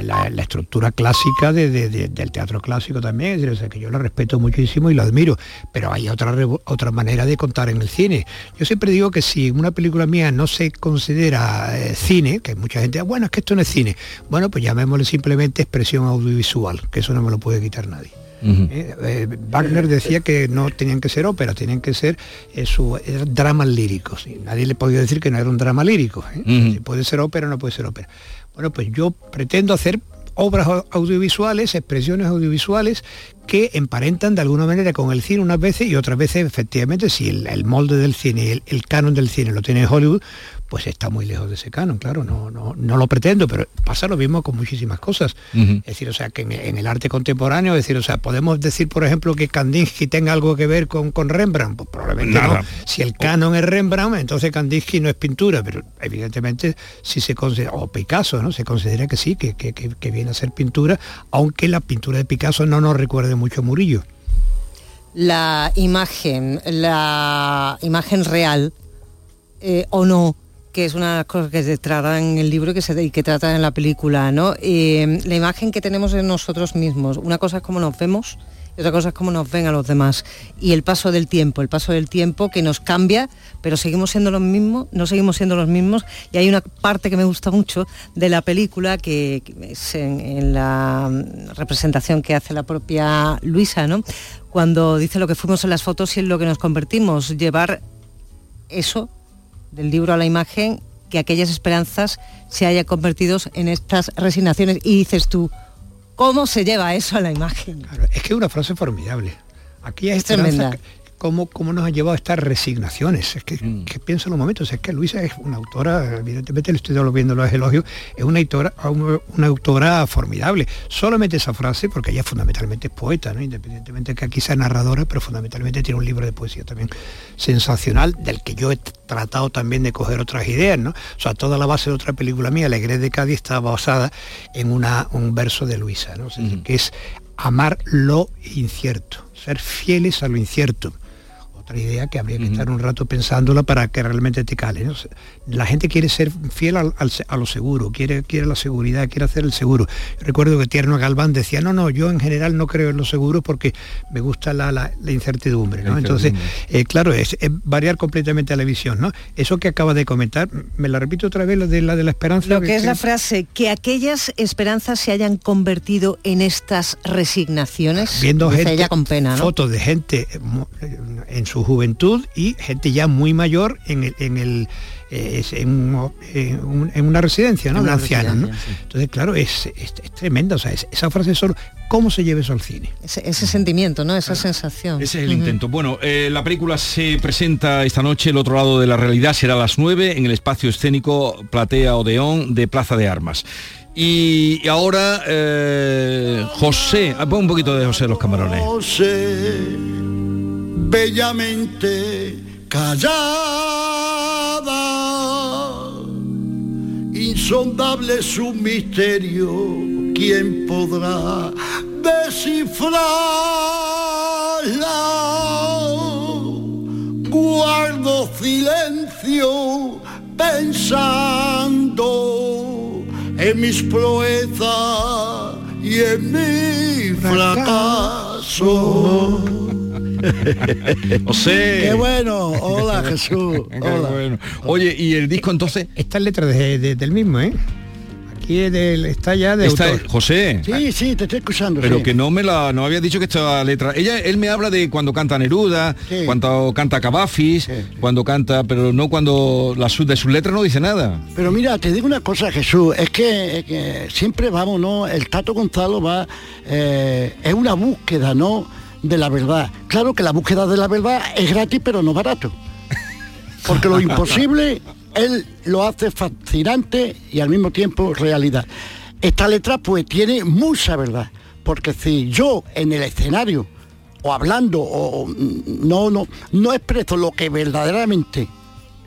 Speaker 2: la, estructura clásica del teatro clásico también, decir, que yo lo respeto muchísimo y lo admiro, pero hay otra, otra manera de contar en el cine. Yo siempre digo que si una película mía no se considera eh, cine, que mucha gente, bueno, es que esto no es cine, bueno, pues llamémosle simplemente expresión audiovisual, que eso no me lo puede quitar nadie. Eh, eh, Wagner decía que no tenían que ser óperas, tenían que ser su, dramas líricos. Y nadie le podía decir que no era un drama lírico. Si puede ser ópera o no puede ser ópera. Bueno, pues yo pretendo hacer obras audiovisuales, expresiones audiovisuales que emparentan de alguna manera con el cine unas veces y otras veces efectivamente si el, molde del cine, el, el, canon del cine lo tiene Hollywood, pues está muy lejos de ese canon, claro, no, no, no lo pretendo, pero pasa lo mismo con muchísimas cosas. Es decir, o sea, que en, el arte contemporáneo, es decir, o sea, podemos decir, por ejemplo, que Kandinsky tenga algo que ver con, con Rembrandt, pues probablemente no. Si el canon es Rembrandt, entonces Kandinsky no es pintura, pero evidentemente si se considera, o Picasso, ¿no? Se considera que sí, que, que, viene a ser pintura, aunque la pintura de Picasso no nos recuerde mucho a Murillo.
Speaker 5: La imagen, la imagen real eh, o no que es una de las cosas que se trata en el libro y que se que trata en la película, ¿no? Eh, la imagen que tenemos en nosotros mismos. Una cosa es cómo nos vemos y otra cosa es cómo nos ven a los demás. Y el paso del tiempo, el paso del tiempo que nos cambia, pero seguimos siendo los mismos, no seguimos siendo los mismos. Y hay una parte que me gusta mucho de la película, que, es en, la representación que hace la propia Luisa, ¿no? Cuando dice lo que fuimos en las fotos y en lo que nos convertimos, llevar eso del libro a la imagen, que aquellas esperanzas se hayan convertido en estas resignaciones. Y dices tú, ¿cómo se lleva eso a la imagen?
Speaker 2: es que es una frase formidable. Aquí es tremenda cómo, cómo nos ha llevado a estas resignaciones. Es mm. que, pienso en los momentos, es que Luisa es una autora, evidentemente le estoy viendo los elogios, es una autora, una, autora formidable. Solamente esa frase, porque ella fundamentalmente es poeta, ¿no? independientemente de que aquí sea narradora, pero fundamentalmente tiene un libro de poesía también sensacional, del que yo he tratado también de coger otras ideas, ¿no? O sea, toda la base de otra película mía, Alegre de Cádiz, está basada en una, un verso de Luisa, ¿no? que es amar lo incierto, ser fieles a lo incierto otra idea que habría que estar un rato pensándola para que realmente te cale. ¿no? La gente quiere ser fiel al- al- a lo seguro, quiere, quiere la seguridad, quiere hacer el seguro. Recuerdo que Tierno Galván decía, no, no, yo en general no creo en lo seguro porque me gusta la, la- la incertidumbre. ¿no?
Speaker 1: La
Speaker 2: Entonces, eh, claro, es, es variar completamente la visión. ¿no? Eso que acaba de comentar, me la repito otra vez, la de la, de la esperanza.
Speaker 5: Lo que es la frase, que aquellas esperanzas se hayan convertido en estas resignaciones.
Speaker 2: viendo gente,
Speaker 5: ella con pena, ¿no?
Speaker 2: fotos de gente eh, en su juventud y gente ya muy mayor en el, en el eh, es en, un- en un- en una residencia, ¿no?
Speaker 5: En
Speaker 2: De
Speaker 5: una
Speaker 2: ancianos, Entonces, claro, es, es, es tremenda, o sea, es- esa frase solo, ¿cómo se lleva eso al cine?
Speaker 5: Ese, ese sentimiento, ¿no? Esa sensación.
Speaker 1: Ese es el intento. Bueno, eh, la película se presenta esta noche, el otro lado de la realidad será a las 9 en el espacio escénico Platea Odeón de Plaza de Armas. Y ahora, eh, José, ah, pon un poquito de José los camarones.
Speaker 13: José, bellamente callada, insondable su misterio, ¿quién podrá descifrarla? Guardo silencio pensando en mis proezas y en mi fracaso.
Speaker 1: José.
Speaker 13: Qué bueno, hola Jesús.
Speaker 1: Qué
Speaker 13: Hola.
Speaker 1: bueno. Oye, ¿y el disco entonces?
Speaker 2: Esta letra de- de- del mismo, ¿eh? Del- está ya de
Speaker 1: Está,
Speaker 2: autor.
Speaker 1: José.
Speaker 13: Sí, sí, te estoy escuchando.
Speaker 1: Pero
Speaker 13: sí.
Speaker 1: que no me la no había dicho que esta letra. Ella él me habla de cuando canta Neruda,
Speaker 13: Sí.
Speaker 1: cuando canta Cavafis, cuando canta, pero no cuando la su- de sus letras no dice nada.
Speaker 13: Pero mira, te digo una cosa, Jesús, es que, es que siempre vamos, ¿no? El Tato Gonzalo va, eh, es una búsqueda, ¿no? De la verdad. Claro que la búsqueda de la verdad es gratis, pero no barato. Porque lo imposible, él lo hace fascinante y al mismo tiempo realidad. Esta letra pues tiene mucha verdad, porque si yo en el escenario o hablando o mm, no no no expreso lo que verdaderamente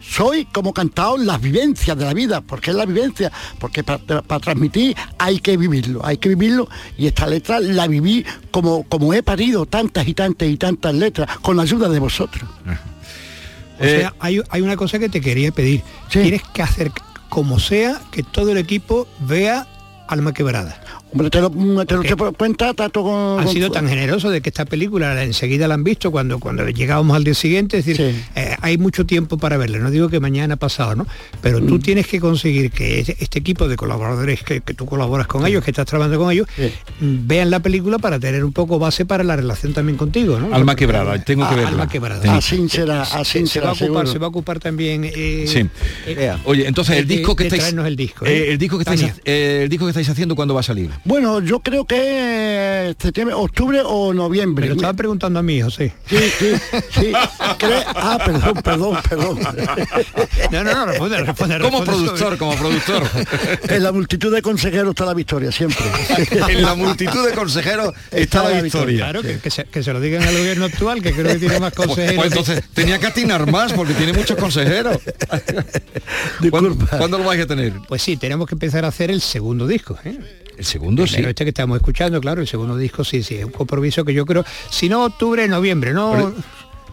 Speaker 13: soy como cantado las vivencias de la vida, porque es la vivencia, porque para, para transmitir hay que vivirlo, hay que vivirlo y esta letra la viví como, como he parido tantas y tantas y tantas letras con la ayuda de vosotros.
Speaker 2: O sea, hay, hay una cosa que te quería pedir. Tienes que hacer como sea que todo el equipo vea Alma Quebrada.
Speaker 13: Hombre, te lo, te lo te por cuenta, con...
Speaker 2: Han
Speaker 13: con-
Speaker 2: sido tan generosos de que esta película la- enseguida la han visto cuando, cuando llegábamos al día siguiente, es decir, eh, hay mucho tiempo para verla, no digo que mañana pasado, ¿no? Pero tú tienes que conseguir que este, este equipo de colaboradores que, que tú colaboras con ellos, que estás trabajando con ellos, mm, vean la película para tener un poco base para la relación también contigo, ¿no?
Speaker 1: Alma quebrada, tengo que
Speaker 2: Ah,
Speaker 1: verla.
Speaker 2: Alma quebrada.
Speaker 13: Así será, así
Speaker 2: se,
Speaker 13: será,
Speaker 2: va a ocupar,
Speaker 13: seguro.
Speaker 2: se va a ocupar también. eh,
Speaker 1: Sí.
Speaker 2: eh,
Speaker 1: Oye, entonces el
Speaker 2: de-
Speaker 1: disco que estáis
Speaker 2: el disco,
Speaker 1: eh,
Speaker 2: ¿eh?
Speaker 1: el disco que estáis ha- el disco que estáis haciendo cuándo va a salir?
Speaker 13: Bueno, yo creo que septiembre, octubre o noviembre.
Speaker 2: Me lo estaba preguntando a mí, José.
Speaker 13: Sí, sí, sí. Ah, perdón, perdón, perdón.
Speaker 2: No, no, no, responde, responde.
Speaker 1: Como productor, como productor.
Speaker 13: En la multitud de consejeros está la victoria, siempre.
Speaker 1: en la multitud de consejeros está la victoria.
Speaker 2: Claro, que, que se, que se lo digan al gobierno actual, que creo que tiene más
Speaker 1: Pues,
Speaker 2: consejeros.
Speaker 1: pues entonces tenía que atinar más porque tiene muchos consejeros. ¿Cuándo, cuándo lo vais a tener?
Speaker 2: Pues sí, tenemos que empezar a hacer el segundo disco. ¿eh?
Speaker 1: El segundo sí.
Speaker 2: Primero este que estamos escuchando, claro, el segundo disco sí, sí, es un compromiso que yo creo, si no octubre, noviembre, ¿no?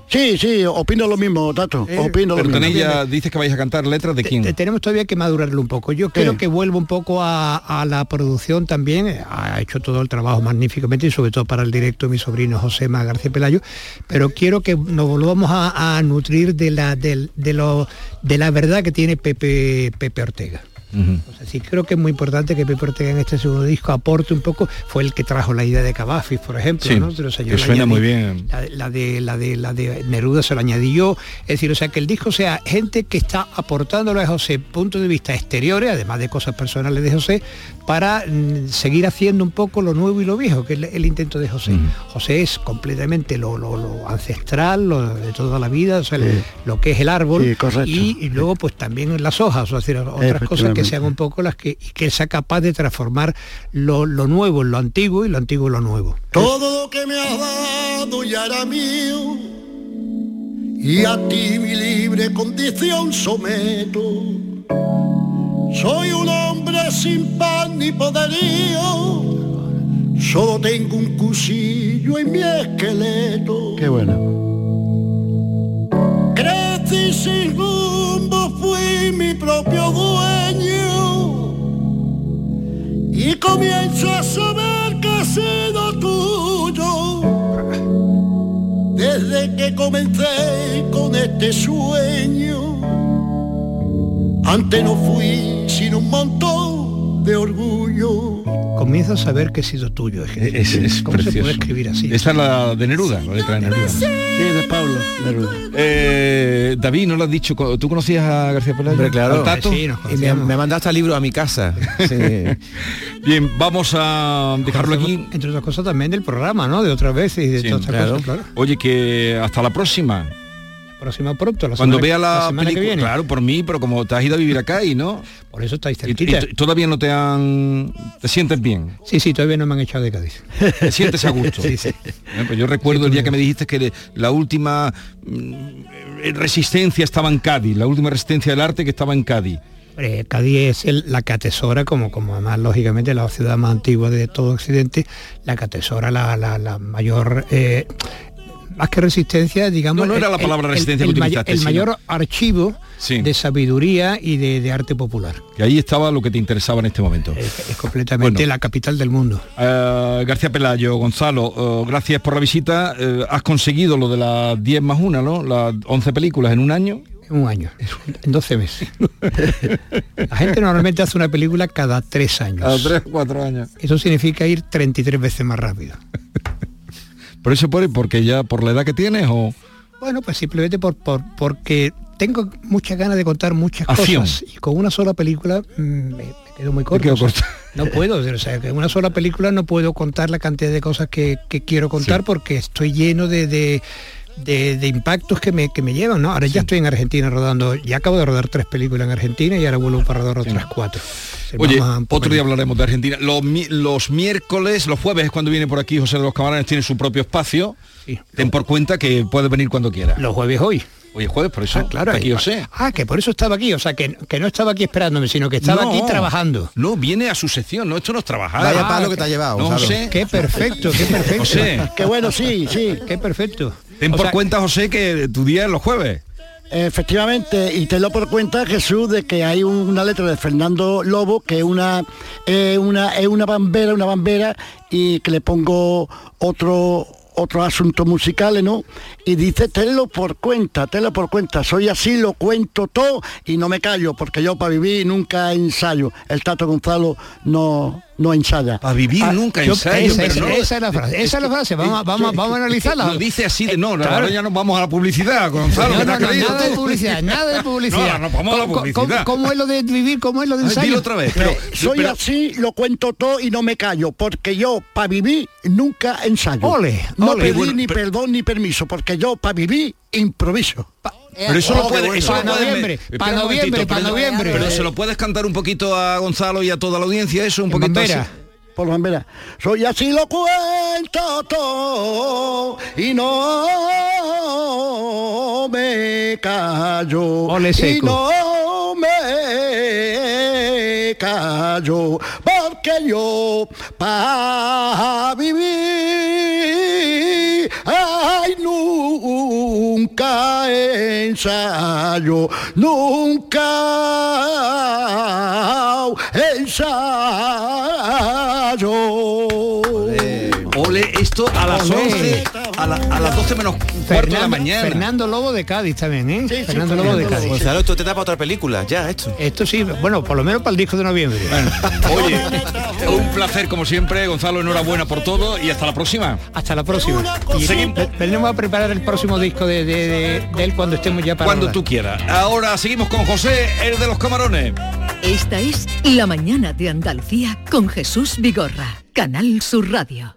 Speaker 13: Sí, sí, opino lo mismo, Tato. opino lo
Speaker 1: Pero
Speaker 13: mismo.
Speaker 1: tenéis ya, dices que vais a cantar letras de quién.
Speaker 2: Te- tenemos todavía que madurarlo un poco. Yo creo que vuelvo un poco a, a la producción también. eh, Ha hecho todo el trabajo magníficamente y sobre todo para el directo mi sobrino José Má García Pelayo. Pero quiero que nos volvamos a, a nutrir de la, del- de, lo, de la verdad que tiene Pepe, Pepe Ortega. O sea, sí creo que es muy importante que Pepe Ortega en este segundo disco aporte un poco. Fue el que trajo la idea de Cavafis, por ejemplo,
Speaker 1: Sí,
Speaker 2: yo
Speaker 1: que
Speaker 2: la
Speaker 1: suena
Speaker 2: añadí-
Speaker 1: muy bien.
Speaker 2: la, la de la de la de Neruda se la añadí yo es decir o sea que el disco sea gente que está aportándolo a José puntos de vista exteriores además de cosas personales de José para mm, seguir haciendo un poco lo nuevo y lo viejo que es el, intento de José. José es completamente lo, lo- lo ancestral lo de toda la vida o sea,
Speaker 13: Sí.
Speaker 2: lo que es el árbol
Speaker 13: Sí,
Speaker 2: y, y luego pues también las hojas o sea, otras cosas que sean un poco las que y que él sea capaz de transformar lo, lo nuevo en lo antiguo y lo antiguo en lo nuevo.
Speaker 13: Todo lo que me has dado ya era mío. Y a ti mi libre condición someto. Soy un hombre sin pan ni poderío, solo tengo un cuchillo en mi esqueleto. Qué bueno.
Speaker 3: crecí sin rumbo, fui mi propio dueño. Y comienzo a saber que he sido tuyo. Desde que comencé con este sueño. Antes no fui sin un montón de orgullo.
Speaker 2: Comienzo a saber que he sido tuyo. Es,
Speaker 1: Es, es
Speaker 2: ¿Cómo se puede escribir así?
Speaker 1: Esta es la de Neruda, la letra de Neruda.
Speaker 13: Sí, de Pablo Neruda.
Speaker 1: Eh, David, ¿no lo has dicho? ¿Tú conocías a García Pelayo?
Speaker 6: Hombre, claro.
Speaker 1: ¿Al Tato?
Speaker 2: Sí, nos
Speaker 6: Y me, me ha mandado hasta libro a mi casa. Sí.
Speaker 1: Bien, vamos a dejarlo aquí.
Speaker 2: Entre otras cosas también del programa, ¿no? De otras veces y de
Speaker 1: Sí,
Speaker 2: todas estas
Speaker 6: claro.
Speaker 2: cosas, claro.
Speaker 1: Oye, que hasta la próxima.
Speaker 2: Próxima pronto, la
Speaker 1: Cuando
Speaker 2: semana-
Speaker 1: vea la,
Speaker 2: semana que
Speaker 1: película,
Speaker 2: viene.
Speaker 1: claro, por mí, pero como te has ido a vivir acá y no,
Speaker 2: Por eso estáis cerquita.
Speaker 1: y- y todavía no te han, te sientes bien,
Speaker 2: Sí, sí, todavía no me han echado de Cádiz.
Speaker 1: te sientes a gusto.
Speaker 2: Sí, sí.
Speaker 1: Eh, pues yo recuerdo el día que me dijiste que la última mm, resistencia estaba en Cádiz, la última resistencia del arte que estaba en Cádiz.
Speaker 2: Cádiz es el- la que atesora, como, como además lógicamente la ciudad más antigua de todo Occidente, la que atesora la, la- la mayor... eh, más que resistencia, digamos...
Speaker 1: No, no era la palabra
Speaker 2: el-
Speaker 1: resistencia
Speaker 2: el,
Speaker 1: que utilizaste,
Speaker 2: el mayor archivo
Speaker 1: Sí.
Speaker 2: de sabiduría y de, de arte popular.
Speaker 1: Que ahí estaba lo que te interesaba en este momento.
Speaker 2: Es, es completamente
Speaker 1: Bueno.
Speaker 2: la capital del mundo.
Speaker 1: Eh, García Pelayo, Gonzalo, eh, gracias por la visita. Eh, has conseguido lo de las 10 más 1, ¿no? Las 11 películas en un año.
Speaker 2: En un año, en 12 meses. La gente normalmente hace una película cada tres años.
Speaker 1: A 3 o 4 años.
Speaker 2: Eso significa ir 33 veces más rápido.
Speaker 1: ¿Por eso por, porque ya por la edad que tienes o...?
Speaker 2: Bueno, pues simplemente por, por- porque tengo muchas ganas de contar muchas
Speaker 1: Acción.
Speaker 2: cosas y con una sola película mm, me, me quedo muy corto. o sea, no puedo, o sea, que en una sola película no puedo contar la cantidad de cosas que, que quiero contar
Speaker 1: Sí.
Speaker 2: porque estoy lleno de, de- de- de impactos que me, que me llevan, ¿no? Ahora ya estoy en Argentina rodando, ya acabo de rodar tres películas en Argentina y ahora vuelvo para rodar otras cuatro. Se
Speaker 1: Oye, otro día hablaremos de Argentina. Los, los miércoles, los jueves es cuando viene por aquí José de los Camaranes, tiene su propio espacio.
Speaker 2: Sí.
Speaker 1: Ten por cuenta que puede venir cuando quiera.
Speaker 2: Los jueves hoy.
Speaker 1: Oye, jueves, por eso
Speaker 2: Ah, claro,
Speaker 1: aquí
Speaker 2: ahí-
Speaker 1: José.
Speaker 2: Ah, que por eso estaba aquí, o sea, que, que no estaba aquí esperándome, sino que estaba
Speaker 1: No,
Speaker 2: aquí trabajando.
Speaker 1: No, viene a su sección, no, esto no es trabajar.
Speaker 6: Vaya
Speaker 2: Ah,
Speaker 6: palo que
Speaker 2: que-
Speaker 6: te ha llevado.
Speaker 1: No. José.
Speaker 2: Qué perfecto, qué perfecto.
Speaker 1: José,
Speaker 13: Qué bueno, sí, sí.
Speaker 2: Qué perfecto.
Speaker 1: ten
Speaker 2: O
Speaker 1: por
Speaker 2: sea,
Speaker 1: cuenta, José, que tu día es los jueves.
Speaker 13: Efectivamente, y te lo por cuenta, Jesús, de que hay una letra de Fernando Lobo que es una, es una, es una bambera, una bambera, y que le pongo otro otros asuntos musicales, ¿no? Y dice, tenlo por cuenta, tenlo por cuenta, soy así, lo cuento todo y no me callo, porque yo para vivir nunca ensayo. El Tato Gonzalo no, no ensaya.
Speaker 1: Para vivir
Speaker 2: Ah,
Speaker 1: nunca
Speaker 2: yo-
Speaker 1: ensayo,
Speaker 2: esa,
Speaker 1: pero
Speaker 2: esa-
Speaker 1: no-
Speaker 2: esa es la frase, esa es la frase, vamos, a- vamos, a- vamos a analizarla.
Speaker 1: Lo dice así de no,
Speaker 2: claro.
Speaker 1: ahora ya nos vamos a la publicidad, Gonzalo,
Speaker 2: No, no, no, nada de publicidad, nada de publicidad.
Speaker 1: No, no, vamos a la
Speaker 2: ¿Cómo-
Speaker 1: publicidad.
Speaker 2: ¿Cómo, cómo es lo de vivir? ¿Cómo es lo de
Speaker 1: Ay,
Speaker 2: ensayo?
Speaker 1: dilo otra vez. Pero,
Speaker 13: Soy
Speaker 1: pero-
Speaker 13: así, lo cuento todo y no me callo, porque yo para vivir nunca ensayo.
Speaker 2: Ole,
Speaker 13: no
Speaker 2: ole.
Speaker 13: pedí
Speaker 1: Bueno,
Speaker 13: ni perdón ni permiso, porque yo para vivir improviso.
Speaker 1: Pero eso
Speaker 2: Oh,
Speaker 1: lo
Speaker 2: qué
Speaker 1: puede,
Speaker 2: bueno.
Speaker 1: eso lo
Speaker 2: Para
Speaker 1: puedes-
Speaker 2: noviembre,
Speaker 1: espera
Speaker 2: para noviembre, para noviembre.
Speaker 1: Pero se lo puedes cantar un poquito a Gonzalo y a toda la audiencia, eso, un
Speaker 2: En
Speaker 1: poquito
Speaker 2: Bambera.
Speaker 1: así.
Speaker 13: Por bambera. Soy así lo cuento todo y no me callo.
Speaker 2: Ole
Speaker 13: y no me callo. Porque yo para vivir nunca ensayo. Nunca ensayo.
Speaker 1: Ole, esto a las
Speaker 2: Ole.
Speaker 1: 11, a, la- a las 12 menos cuarto de la mañana.
Speaker 2: Fernando Lobo de Cádiz también, ¿eh?
Speaker 13: Sí, sí,
Speaker 2: Fernando Lobo de Cádiz.
Speaker 6: Gonzalo, esto te da para otra película, ya, esto.
Speaker 2: Esto sí, bueno, por lo menos para el disco de noviembre.
Speaker 1: Oye, un placer como siempre, Gonzalo, enhorabuena por todo y hasta la próxima.
Speaker 2: Hasta la próxima. Y venimos a preparar el próximo disco de, de- de- de él cuando estemos ya para
Speaker 1: Cuando
Speaker 2: rodar.
Speaker 1: tú quieras. Ahora seguimos con José, el de los camarones.
Speaker 14: Esta es La mañana de Andalucía con Jesús Vigorra, Canal Sur Radio.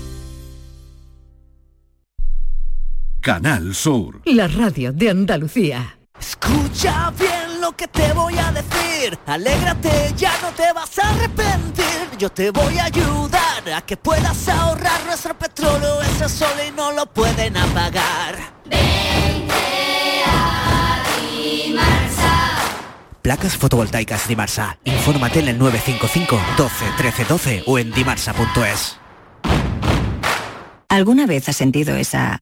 Speaker 15: Canal Sur.
Speaker 14: La radio de Andalucía.
Speaker 3: Escucha bien
Speaker 16: lo que te voy a decir. Alégrate, ya no te vas a arrepentir. Yo te voy a ayudar a que puedas ahorrar nuestro petróleo. Ese sol y no lo pueden apagar.
Speaker 17: Placas fotovoltaicas Dimarsa. Infórmate en el 955 12 13 12 o en dimarsa.es.
Speaker 18: ¿Alguna vez has sentido esa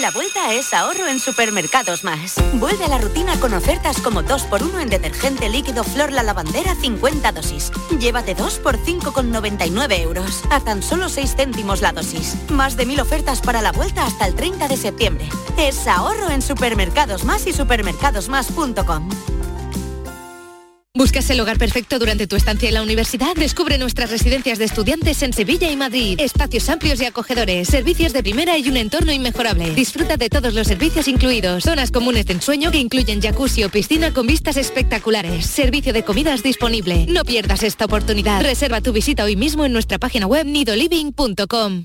Speaker 19: La vuelta es ahorro en Supermercados Más. Vuelve a la rutina con ofertas como 2x1 en detergente líquido Flor La Lavandera 50 dosis. Llévate 2 por 5,99 euros. A tan solo 6 céntimos la dosis. Más de mil ofertas para la vuelta hasta el 30 de septiembre. Es ahorro en Supermercados Más y supermercadosmás.com.
Speaker 20: ¿Buscas el hogar perfecto durante tu estancia en la universidad? Descubre nuestras residencias de estudiantes en Sevilla y Madrid. Espacios amplios y acogedores, servicios de primera y un entorno inmejorable. Disfruta de todos los servicios incluidos. Zonas comunes de ensueño que incluyen jacuzzi o piscina con vistas espectaculares. Servicio de comidas disponible. No pierdas esta oportunidad. Reserva tu visita hoy mismo en nuestra página web nidoliving.com.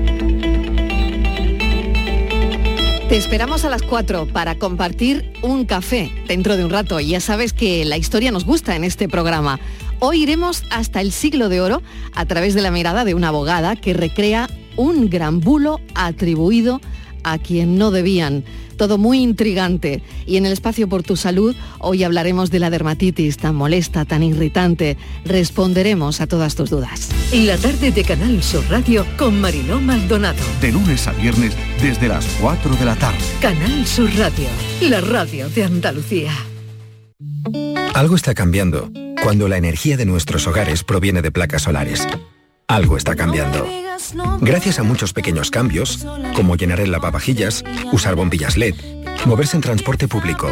Speaker 21: Te esperamos a las 4 para compartir un café dentro de un rato. Ya sabes que la historia nos gusta en este programa. Hoy iremos hasta el siglo de oro a través de la mirada de una abogada que recrea un gran bulo atribuido a quien no debían. Todo muy intrigante. Y en el espacio por tu salud, hoy hablaremos de la dermatitis tan molesta, tan irritante. Responderemos a todas tus dudas.
Speaker 14: La tarde de Canal Sur Radio con Mariló Maldonado.
Speaker 22: De lunes a viernes desde las 4 de la tarde.
Speaker 14: Canal Sur Radio, la radio de Andalucía.
Speaker 23: Algo está cambiando cuando la energía de nuestros hogares proviene de placas solares. Algo está cambiando. Gracias a muchos pequeños cambios, como llenar el lavavajillas, usar bombillas LED, moverse en transporte público,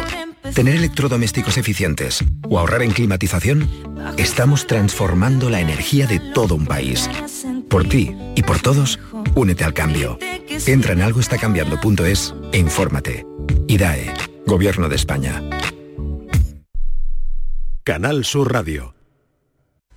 Speaker 23: tener electrodomésticos eficientes o ahorrar en climatización, estamos transformando la energía de todo un país. Por ti y por todos, únete al cambio. Entra en algoestacambiando.es e infórmate. IDAE, Gobierno de España.
Speaker 15: Canal Sur Radio.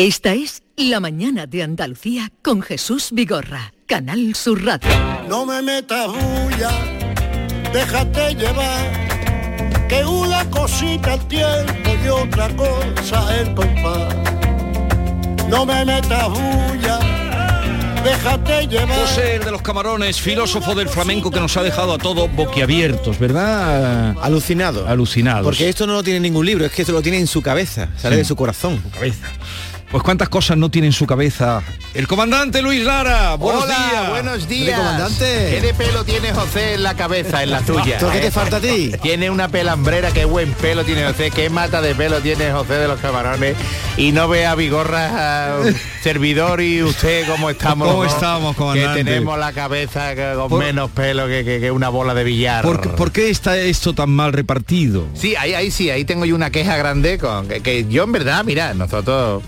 Speaker 14: Esta es La Mañana de Andalucía con Jesús Vigorra, Canal Sur Radio.
Speaker 3: No me metas bulla, déjate llevar, que una cosita el tiempo y otra cosa el compás. No me metas bulla, déjate llevar.
Speaker 1: José, el de los camarones, filósofo del flamenco que nos ha dejado a todos boquiabiertos, ¿verdad?
Speaker 6: Alucinado.
Speaker 1: Alucinados.
Speaker 6: Porque esto no lo tiene en ningún libro, es que esto lo tiene en su cabeza, sale
Speaker 1: Sí.
Speaker 6: de su corazón.
Speaker 1: Su cabeza. Pues cuántas cosas no tiene en su cabeza. El comandante Luis Lara. Buenos
Speaker 24: Hola,
Speaker 1: días.
Speaker 24: buenos días.
Speaker 1: comandante.
Speaker 24: ¿Qué de pelo tiene José en la cabeza, en la tuya?
Speaker 6: ¿Esto qué te falta a ti?
Speaker 24: Tiene una pelambrera, qué buen pelo tiene José, qué mata de pelo tiene José de los camarones. Y no vea Vigorra, ah, servidor y usted cómo estamos.
Speaker 1: ¿Cómo estamos,
Speaker 24: Que
Speaker 1: comandante?
Speaker 24: tenemos la cabeza que- con
Speaker 1: Por-
Speaker 24: menos pelo que, que- que una bola de billar.
Speaker 1: ¿Por, qué- por qué está esto tan mal repartido?
Speaker 24: Sí, ahí, ahí sí, ahí tengo yo una queja grande con que, que yo en verdad, mira, nosotros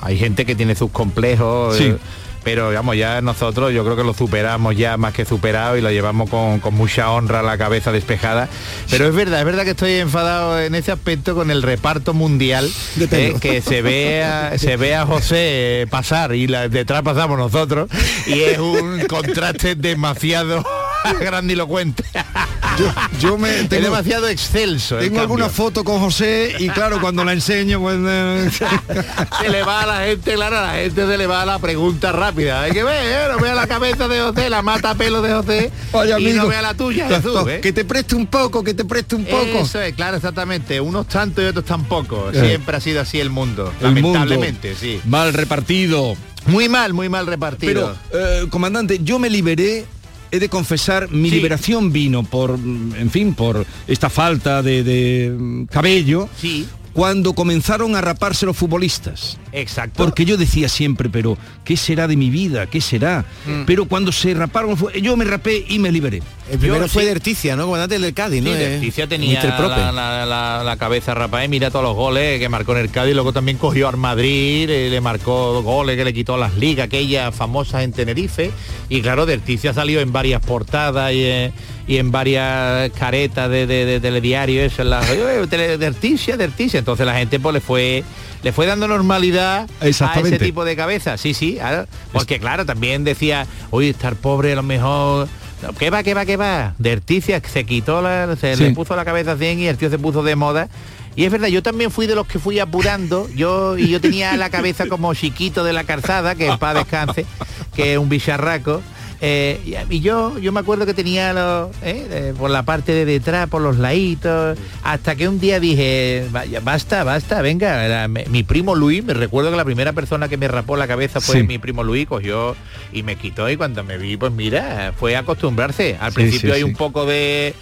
Speaker 24: hay gente que tiene sus complejos.
Speaker 1: Sí.
Speaker 24: eh, pero digamos ya nosotros yo creo que lo superamos ya más que superado y lo llevamos con, con mucha honra la cabeza despejada pero es verdad es verdad que estoy enfadado en ese aspecto con el reparto mundial eh, que se ve a, se ve a José eh, pasar y la- detrás pasamos nosotros y es un contraste demasiado grandilocuente
Speaker 1: yo, yo me
Speaker 24: es demasiado excelso el
Speaker 1: Tengo alguna foto con José y claro, cuando la enseño, pues... eh,
Speaker 24: se le va a la gente, claro, a la gente se le va la pregunta rápida. Hay que ver, ¿eh? no vea la cabeza de José, la mata pelo de José
Speaker 1: Vaya,
Speaker 24: y no vea la tuya, Jesús. ¿eh?
Speaker 1: Que te preste un poco, que te preste un poco.
Speaker 24: Eso es, claro, exactamente. Unos tantos y otros tampoco.
Speaker 1: Eh.
Speaker 24: Siempre ha sido así el mundo.
Speaker 1: El mundo
Speaker 24: lamentablemente, sí.
Speaker 1: Mal repartido.
Speaker 24: Muy mal, muy mal repartido.
Speaker 1: Pero, eh, comandante, yo me liberé, he de confesar, mi liberación vino por, en fin, por esta falta de, de, mm, cabello.
Speaker 24: Sí.
Speaker 1: Cuando comenzaron a raparse los futbolistas.
Speaker 24: Exacto.
Speaker 1: Porque yo decía siempre, pero ¿qué será de mi vida? ¿Qué será?
Speaker 24: Mm.
Speaker 1: Pero cuando se raparon, yo me rapé y me liberé.
Speaker 6: El primero
Speaker 24: Yo,
Speaker 6: fue
Speaker 24: sí.
Speaker 6: de Erticia, ¿no? Comandante del Cádiz, ¿no?
Speaker 24: Sí,
Speaker 6: Eh,
Speaker 24: Leticia tenía la, la- la- la cabeza rapada y mira todos los goles que marcó en el Cádiz, luego también cogió al Madrid, eh, le marcó goles que le quitó las ligas, aquellas famosas en Tenerife, y claro, Derticia salió en varias portadas y, y en varias caretas de, de, de telediarios, eso, en la, "Eh, tele- Derticia, Derticia, entonces la gente pues le fue le fue dando normalidad a ese tipo de cabeza, sí, sí, claro, porque claro, también decía, oye, estar pobre a lo mejor ¿Qué va, qué va, qué va? De Erticia se quitó la, se
Speaker 1: Sí.
Speaker 24: le puso la cabeza 100 y el tío se puso de moda. Y es verdad, yo también fui de los que fui apurando, yo y yo tenía la cabeza como chiquito de la calzada, que en paz descanse, que es un bicharraco. Eh, y, y yo yo me acuerdo que tenía los, eh, por la parte de detrás, por los laditos, hasta que un día dije, "Vaya, basta, basta, venga, era mi, mi primo Luis, me recuerdo que la primera persona que me rapó la cabeza fue
Speaker 1: Sí.
Speaker 24: mi primo Luis, cogió y me quitó y cuando me vi, pues mira, fue acostumbrarse. Al
Speaker 1: Sí,
Speaker 24: principio
Speaker 1: sí,
Speaker 24: hay un poco de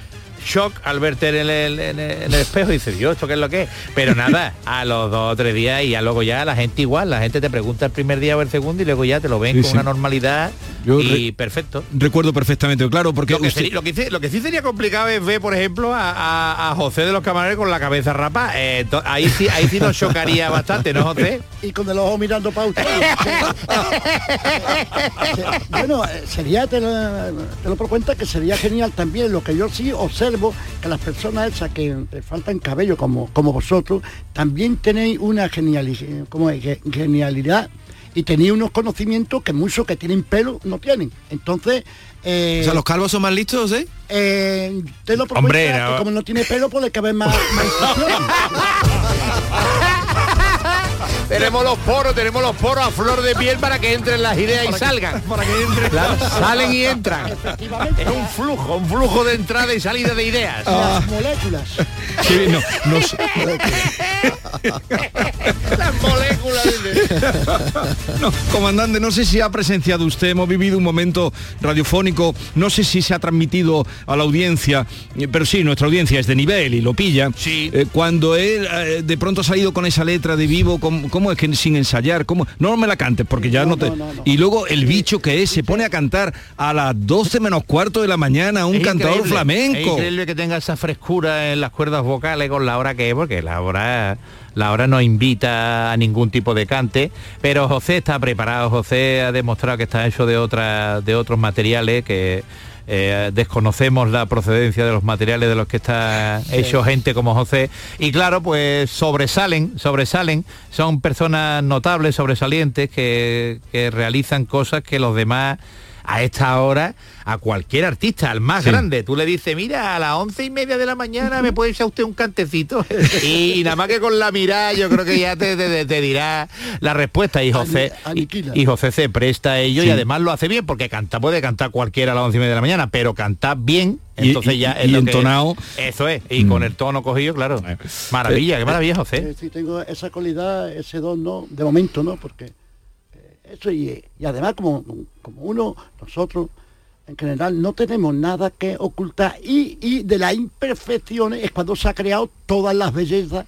Speaker 24: shock al verte en el, en el- en el espejo y dices, Dios, ¿esto qué es lo que es? Pero nada, a los dos o tres días y ya luego ya la gente igual, la gente te pregunta el primer día o el segundo y luego ya te lo ven
Speaker 1: Sí,
Speaker 24: con
Speaker 1: sí.
Speaker 24: una normalidad
Speaker 1: Yo
Speaker 24: y
Speaker 1: re-
Speaker 24: perfecto.
Speaker 1: Recuerdo perfectamente, claro, porque
Speaker 24: Lo que,
Speaker 1: usted-
Speaker 24: sería- lo que hice- lo que sí sería complicado es ver, por ejemplo, a, a- a José de los Camarones con la cabeza rapa. Eh, to- ahí sí, ahí sí nos chocaría bastante, ¿no, José?
Speaker 13: y con el ojo mirando para usted. bueno, eh, sería, te lo, te lo por cuenta que sería genial también. Lo que yo sí observo, que las personas esas que faltan cabello como, como vosotros, también tenéis una genialidad y tenéis unos conocimientos que muchos que tienen pelo no tienen. Entonces... eh,
Speaker 6: O sea, los calvos son más listos, ¿eh?
Speaker 13: eh, te lo
Speaker 24: Hombre,
Speaker 13: cuenta
Speaker 24: no.
Speaker 13: que como no tiene pelo, pues le cabe más, más.
Speaker 24: Tenemos los poros, tenemos los poros a flor de piel para que entren las ideas y salgan.
Speaker 1: para que entre-
Speaker 24: Claro, salen y entran. Es un flujo, un flujo de entrada y salida de ideas.
Speaker 13: Las moléculas.
Speaker 1: Sí, no, no sé.
Speaker 24: Las moléculas.
Speaker 1: No, comandante, no sé si ha presenciado usted, hemos vivido un momento radiofónico, no sé si se ha transmitido a la audiencia, eh, pero sí, nuestra audiencia es de nivel y lo pilla.
Speaker 24: Sí.
Speaker 1: Eh, cuando él eh, de pronto ha salido con esa letra de vivo, ¿cómo, cómo es que sin ensayar? ¿Cómo? No me la cantes porque ya no, te... Y luego el bicho que es, se pone a cantar a las 12 menos cuarto de la mañana, un
Speaker 24: Es
Speaker 1: cantador
Speaker 24: increíble, Es
Speaker 1: flamenco.
Speaker 24: increíble que tenga esa frescura en las cuerdas vocales con la hora que es, porque la hora, la hora no invita a ningún tipo de cante, pero José está preparado, José ha demostrado que está hecho de otra, de otros materiales que eh, desconocemos la procedencia de los materiales de los que está hecho gente como José. Y claro pues sobresalen sobresalen. Son personas notables sobresalientes que, que realizan cosas que los demás a esta hora a cualquier artista, al más grande. Tú le dices, mira, a las once y media de la mañana me puede echar usted un cantecito. y nada más que con la mirada yo creo que ya te, te- te dirá la respuesta. Y José, y, y José se presta a ello y además lo hace bien porque canta, puede cantar cualquiera a las once y media de la mañana, pero cantar bien, entonces
Speaker 1: y-
Speaker 24: ya es
Speaker 1: y
Speaker 24: lo que-
Speaker 1: entonado.
Speaker 24: eso es, y con el tono cogido, claro. Maravilla, qué maravilla, José.
Speaker 13: Eh, sí, tengo esa cualidad, ese don, ¿no? De momento, ¿no? Porque eh, y además como, como uno, nosotros, en general, no tenemos nada que ocultar. Y, y de las imperfecciones es cuando se ha creado todas las bellezas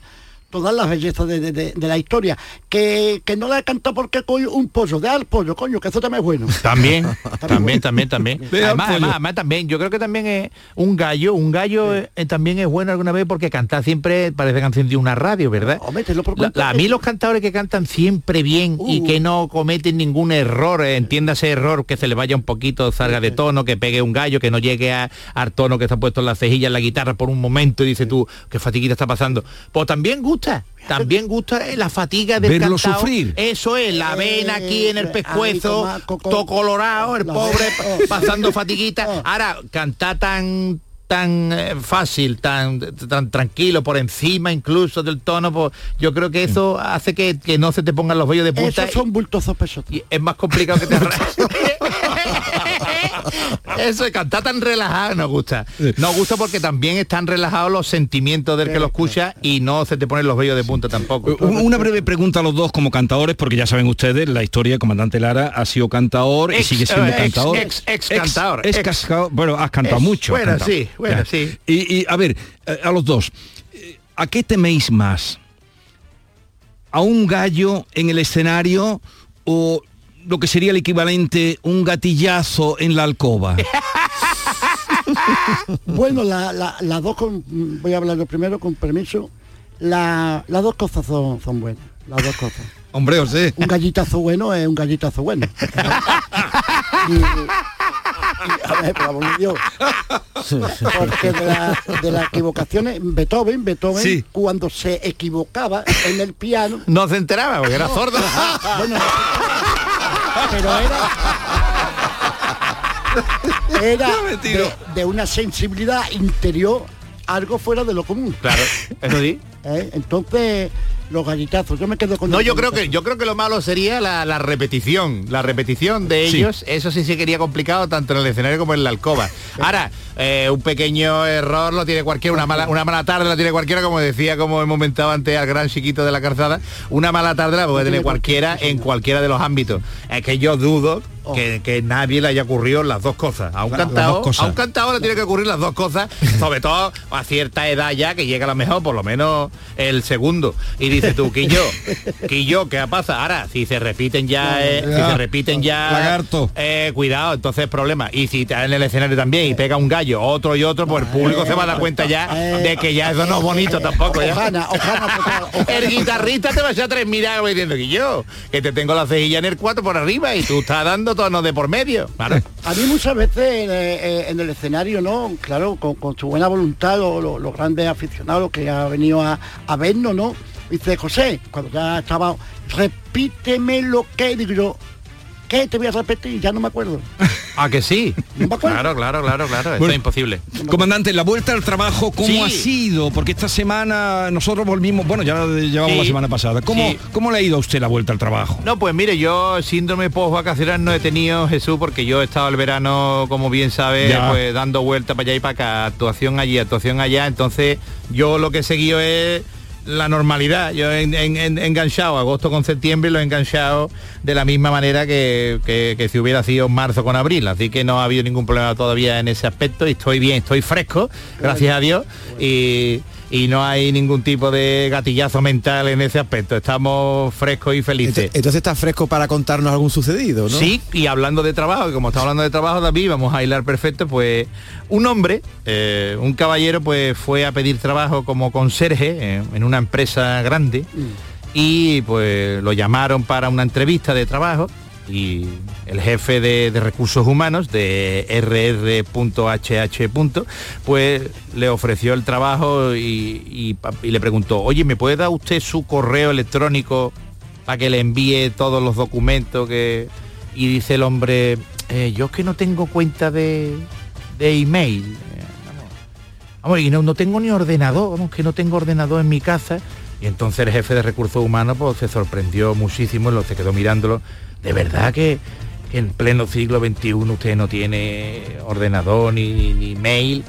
Speaker 13: todas las bellezas de, de- de- la historia. Que, que no la he cantado porque coño un pollo de al pollo coño que eso también es bueno.
Speaker 24: También, también, también, también. Además, además, además también, yo creo que también es un gallo, un gallo eh, también es bueno alguna vez porque cantar siempre parece canción de una radio, ¿verdad? La- la- a mí los cantadores que cantan siempre bien y que no cometen ningún error, eh, entiéndase error, que se le vaya un poquito, salga de tono, que pegue un gallo, que no llegue a- al tono que está puesto en la cejilla en la guitarra por un momento y dice tú, qué fatiguita está pasando. Pues también gusta, también gusta eh, la fatiga del
Speaker 1: Verlo
Speaker 24: cantao.
Speaker 1: sufrir.
Speaker 24: Eso es, la vena aquí en el
Speaker 13: ahí,
Speaker 24: pescuezo, todo colorado, el pobre
Speaker 13: oh.
Speaker 24: pasando fatiguita. Ahora, cantar tan tan eh, fácil, tan, tan tranquilo, por encima incluso del tono, pues, yo creo que eso hace que, que no se te pongan los vellos de punta.
Speaker 13: esos son bultos sospechosos
Speaker 24: y es más complicado que te arrastres. Eso de cantar tan relajado nos gusta. Nos gusta porque también están relajados los sentimientos del que lo escucha y no se te ponen los vellos de punta tampoco.
Speaker 1: Un- Una breve pregunta a los dos como cantadores, porque ya saben ustedes, la historia comandante Lara ha sido cantador y sigue siendo
Speaker 24: eh, ex-
Speaker 1: cantador.
Speaker 24: ex- ex cantador,
Speaker 1: Ex, cascao- bueno, has cantado mucho.
Speaker 24: bueno,
Speaker 1: cantado.
Speaker 24: sí, bueno,
Speaker 1: Ya.
Speaker 24: sí.
Speaker 1: Y, y, a ver, eh, a los dos, eh, ¿a qué teméis más? ¿A un gallo en el escenario o lo que sería el equivalente un gatillazo en la alcoba?
Speaker 13: Bueno, la- la- las dos, con, voy a hablar yo primero con permiso. La- las dos cosas son, son buenas, las dos cosas.
Speaker 1: Hombre, os sé.
Speaker 13: Un gallitazo bueno es un gallitazo bueno. Y- y- a ver, Dios. Porque de, la- de las equivocaciones, Beethoven, Beethoven,
Speaker 24: Sí.
Speaker 13: cuando se equivocaba en el piano,
Speaker 24: No se enteraba porque era sordo.
Speaker 13: bueno, pero era era de, de una sensibilidad interior algo fuera de lo común.
Speaker 24: Claro, eso sí.
Speaker 13: ¿Eh? Entonces, los gallitazos, yo me quedo con
Speaker 24: No,
Speaker 13: el
Speaker 24: yo creo que yo creo que lo malo sería la, la repetición, la repetición de
Speaker 13: Sí.
Speaker 24: ellos. Eso sí sería complicado tanto en el escenario como en la alcoba. Ahora, eh, un pequeño error lo tiene cualquiera, una mala, una mala tarde la tiene cualquiera, como decía, como hemos comentado antes al gran chiquito de la calzada, una mala tarde la puede tener cualquiera en cualquiera de los ámbitos. Es que yo dudo que, que nadie le haya ocurrido las dos cosas. A un cantado,
Speaker 1: dos cosas.
Speaker 24: a un cantador le tiene que ocurrir las dos cosas, sobre todo a cierta edad ya que llega a lo mejor por lo menos el segundo. Y dice tú, Quillo, Quillo, ¿qué pasa? Ahora, si se repiten ya, eh, si se repiten ya.
Speaker 1: Lagarto.
Speaker 24: eh, cuidado, entonces problema. Y si está en el escenario también y pega un gallo, otro y otro, pues el público se va a dar cuenta ya de que ya eso no es bonito tampoco. ¿ya?
Speaker 13: Ojana, ojana,
Speaker 24: El guitarrista te va a echar tres miradas diciendo que yo, que te tengo la cejilla en el 4 por arriba y tú estás dando tonos de por medio.
Speaker 13: A mí muchas veces eh, eh, en el escenario, ¿no? Claro, con, con su buena voluntad, lo- lo- los grandes aficionados que ha venido a, a vernos, ¿no? Dice, José, cuando ya estaba, repíteme lo que digo ¿qué te voy a repetir? Ya no me acuerdo.
Speaker 24: ¿A que sí? Claro, claro, claro, claro.
Speaker 1: Bueno,
Speaker 24: es imposible.
Speaker 1: Comandante, la vuelta al trabajo, ¿cómo
Speaker 24: Sí.
Speaker 1: ha sido? Porque esta semana nosotros volvimos, bueno, ya llevamos
Speaker 24: Sí.
Speaker 1: la semana pasada. ¿Cómo,
Speaker 24: Sí.
Speaker 1: ¿Cómo le ha ido a usted la vuelta al trabajo?
Speaker 24: No, pues mire, yo síndrome post-vacacional no he tenido, Jesús, porque yo he estado el verano, como bien sabe,
Speaker 1: Ya.
Speaker 24: pues dando vueltas para allá y para acá, actuación allí, actuación allá, entonces yo lo que he seguido es la normalidad. Yo he, en- en- enganchado agosto con septiembre y lo he enganchado de la misma manera que, que- que si hubiera sido marzo con abril. Así que no ha habido ningún problema todavía en ese aspecto y estoy bien, estoy fresco, gracias a Dios. Y, y no hay ningún tipo de gatillazo mental en ese aspecto. Estamos frescos y felices.
Speaker 6: Entonces está fresco para contarnos algún sucedido, ¿no?
Speaker 24: Sí, y hablando de trabajo, que como estamos hablando de trabajo, David, vamos a hilar perfecto, pues un hombre, eh, un caballero, pues fue a pedir trabajo como conserje eh, en una empresa grande y pues lo llamaron para una entrevista de trabajo y el jefe de, recursos humanos de rr.hh. pues le ofreció el trabajo y, le preguntó, oye, ¿me puede dar usted su correo electrónico para que le envíe todos los documentos que y dice el hombre eh, yo es que no tengo cuenta de, de email. eh, Vamos, y no, no tengo ni ordenador, vamos, que no tengo ordenador en mi casa. Y entonces el jefe de recursos humanos pues, se sorprendió muchísimo lo se quedó mirándolo. De verdad que, en pleno siglo XXI usted no tiene ordenador ni, ni, mail.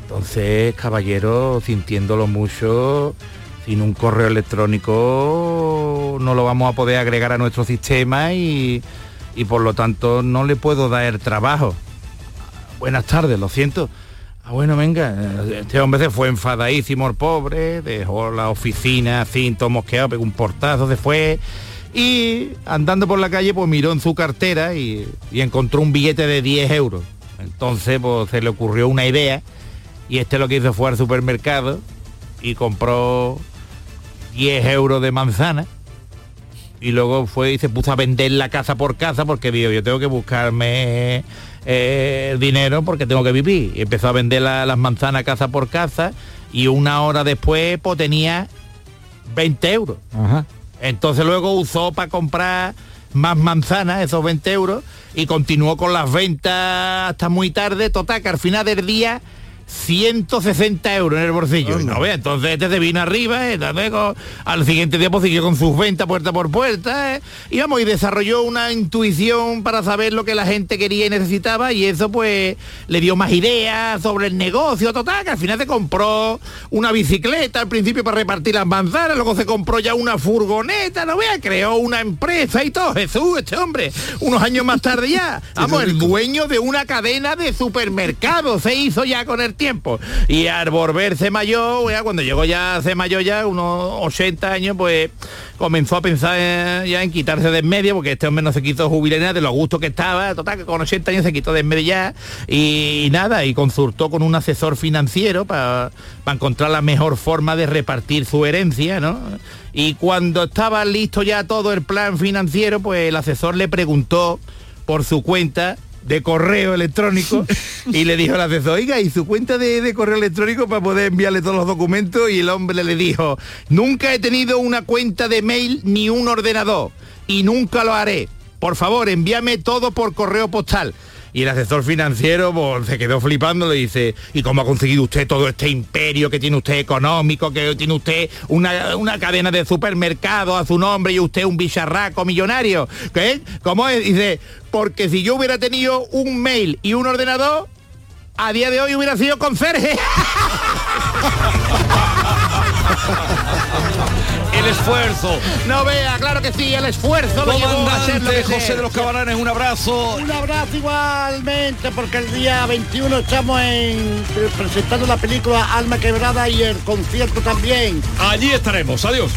Speaker 24: Entonces, caballero, sintiéndolo mucho, sin un correo electrónico no lo vamos a poder agregar a nuestro sistema y, y por lo tanto no le puedo dar trabajo. Buenas tardes, lo siento. Ah, bueno, venga, este hombre se fue enfadadísimo, el pobre, dejó la oficina así, todo mosqueado, pegó un portazo, se fue y andando por la calle pues miró en su cartera y, encontró un billete de 10 euros. Entonces pues se le ocurrió una idea y este lo que hizo fue al supermercado y compró 10 euros de manzana y luego fue y se puso a vender la casa por casa porque digo, yo tengo que buscarme eh, dinero porque tengo que vivir. Y empezó a vender la- las manzanas casa por casa y una hora después pues tenía 20 euros. Entonces luego usó para comprar más manzanas, esos 20 euros, y continuó con las ventas hasta muy tarde. Total, que al final del día 160 euros en el bolsillo. Y no ve, entonces este se vino arriba, eh, con- al siguiente día pues siguió con sus ventas puerta por puerta, eh, y vamos, y desarrolló una intuición para saber lo que la gente quería y necesitaba, y eso pues le dio más ideas sobre el negocio, total, que al final se compró una bicicleta al principio para repartir las manzanas, luego se compró ya una furgoneta, no vea, creó una empresa y todo, Jesús, este hombre, unos años más tarde ya, vamos, el dueño de una cadena de supermercados se hizo ya con el tiempo. Y al volverse mayor, ya cuando llegó ya a ser mayor ya, unos 80 años, pues comenzó a pensar ya en quitarse de en medio, porque este hombre no se quitó jubilar de lo gusto que estaba, total, que con 80 años se quitó de en medio ya, y, nada, y consultó con un asesor financiero para encontrar la mejor forma de repartir su herencia, ¿no? Y cuando estaba listo ya todo el plan financiero, pues el asesor le preguntó por su cuenta de correo electrónico y le dijo al asesor, oiga, ¿y su cuenta de, de correo electrónico para poder enviarle todos los documentos? Y el hombre le dijo, nunca he tenido una cuenta de mail ni un ordenador y nunca lo haré. Por favor, envíame todo por correo postal. Y el asesor financiero pues, se quedó flipando, le dice, ¿y cómo ha conseguido usted todo este imperio que tiene usted económico, que tiene usted una, una cadena de supermercados a su nombre y usted un bicharraco millonario? ¿Qué? ¿Cómo es? Dice, porque si yo hubiera tenido un mail y un ordenador, a día de hoy hubiera sido conserje.
Speaker 1: El esfuerzo.
Speaker 24: No vea, claro que sí, el esfuerzo ser lo que
Speaker 1: Comandante José de los Cabalanes, un abrazo.
Speaker 13: Un abrazo igualmente, porque el día 21 estamos en, presentando la película Alma Quebrada y el concierto también.
Speaker 1: Allí estaremos. Adiós.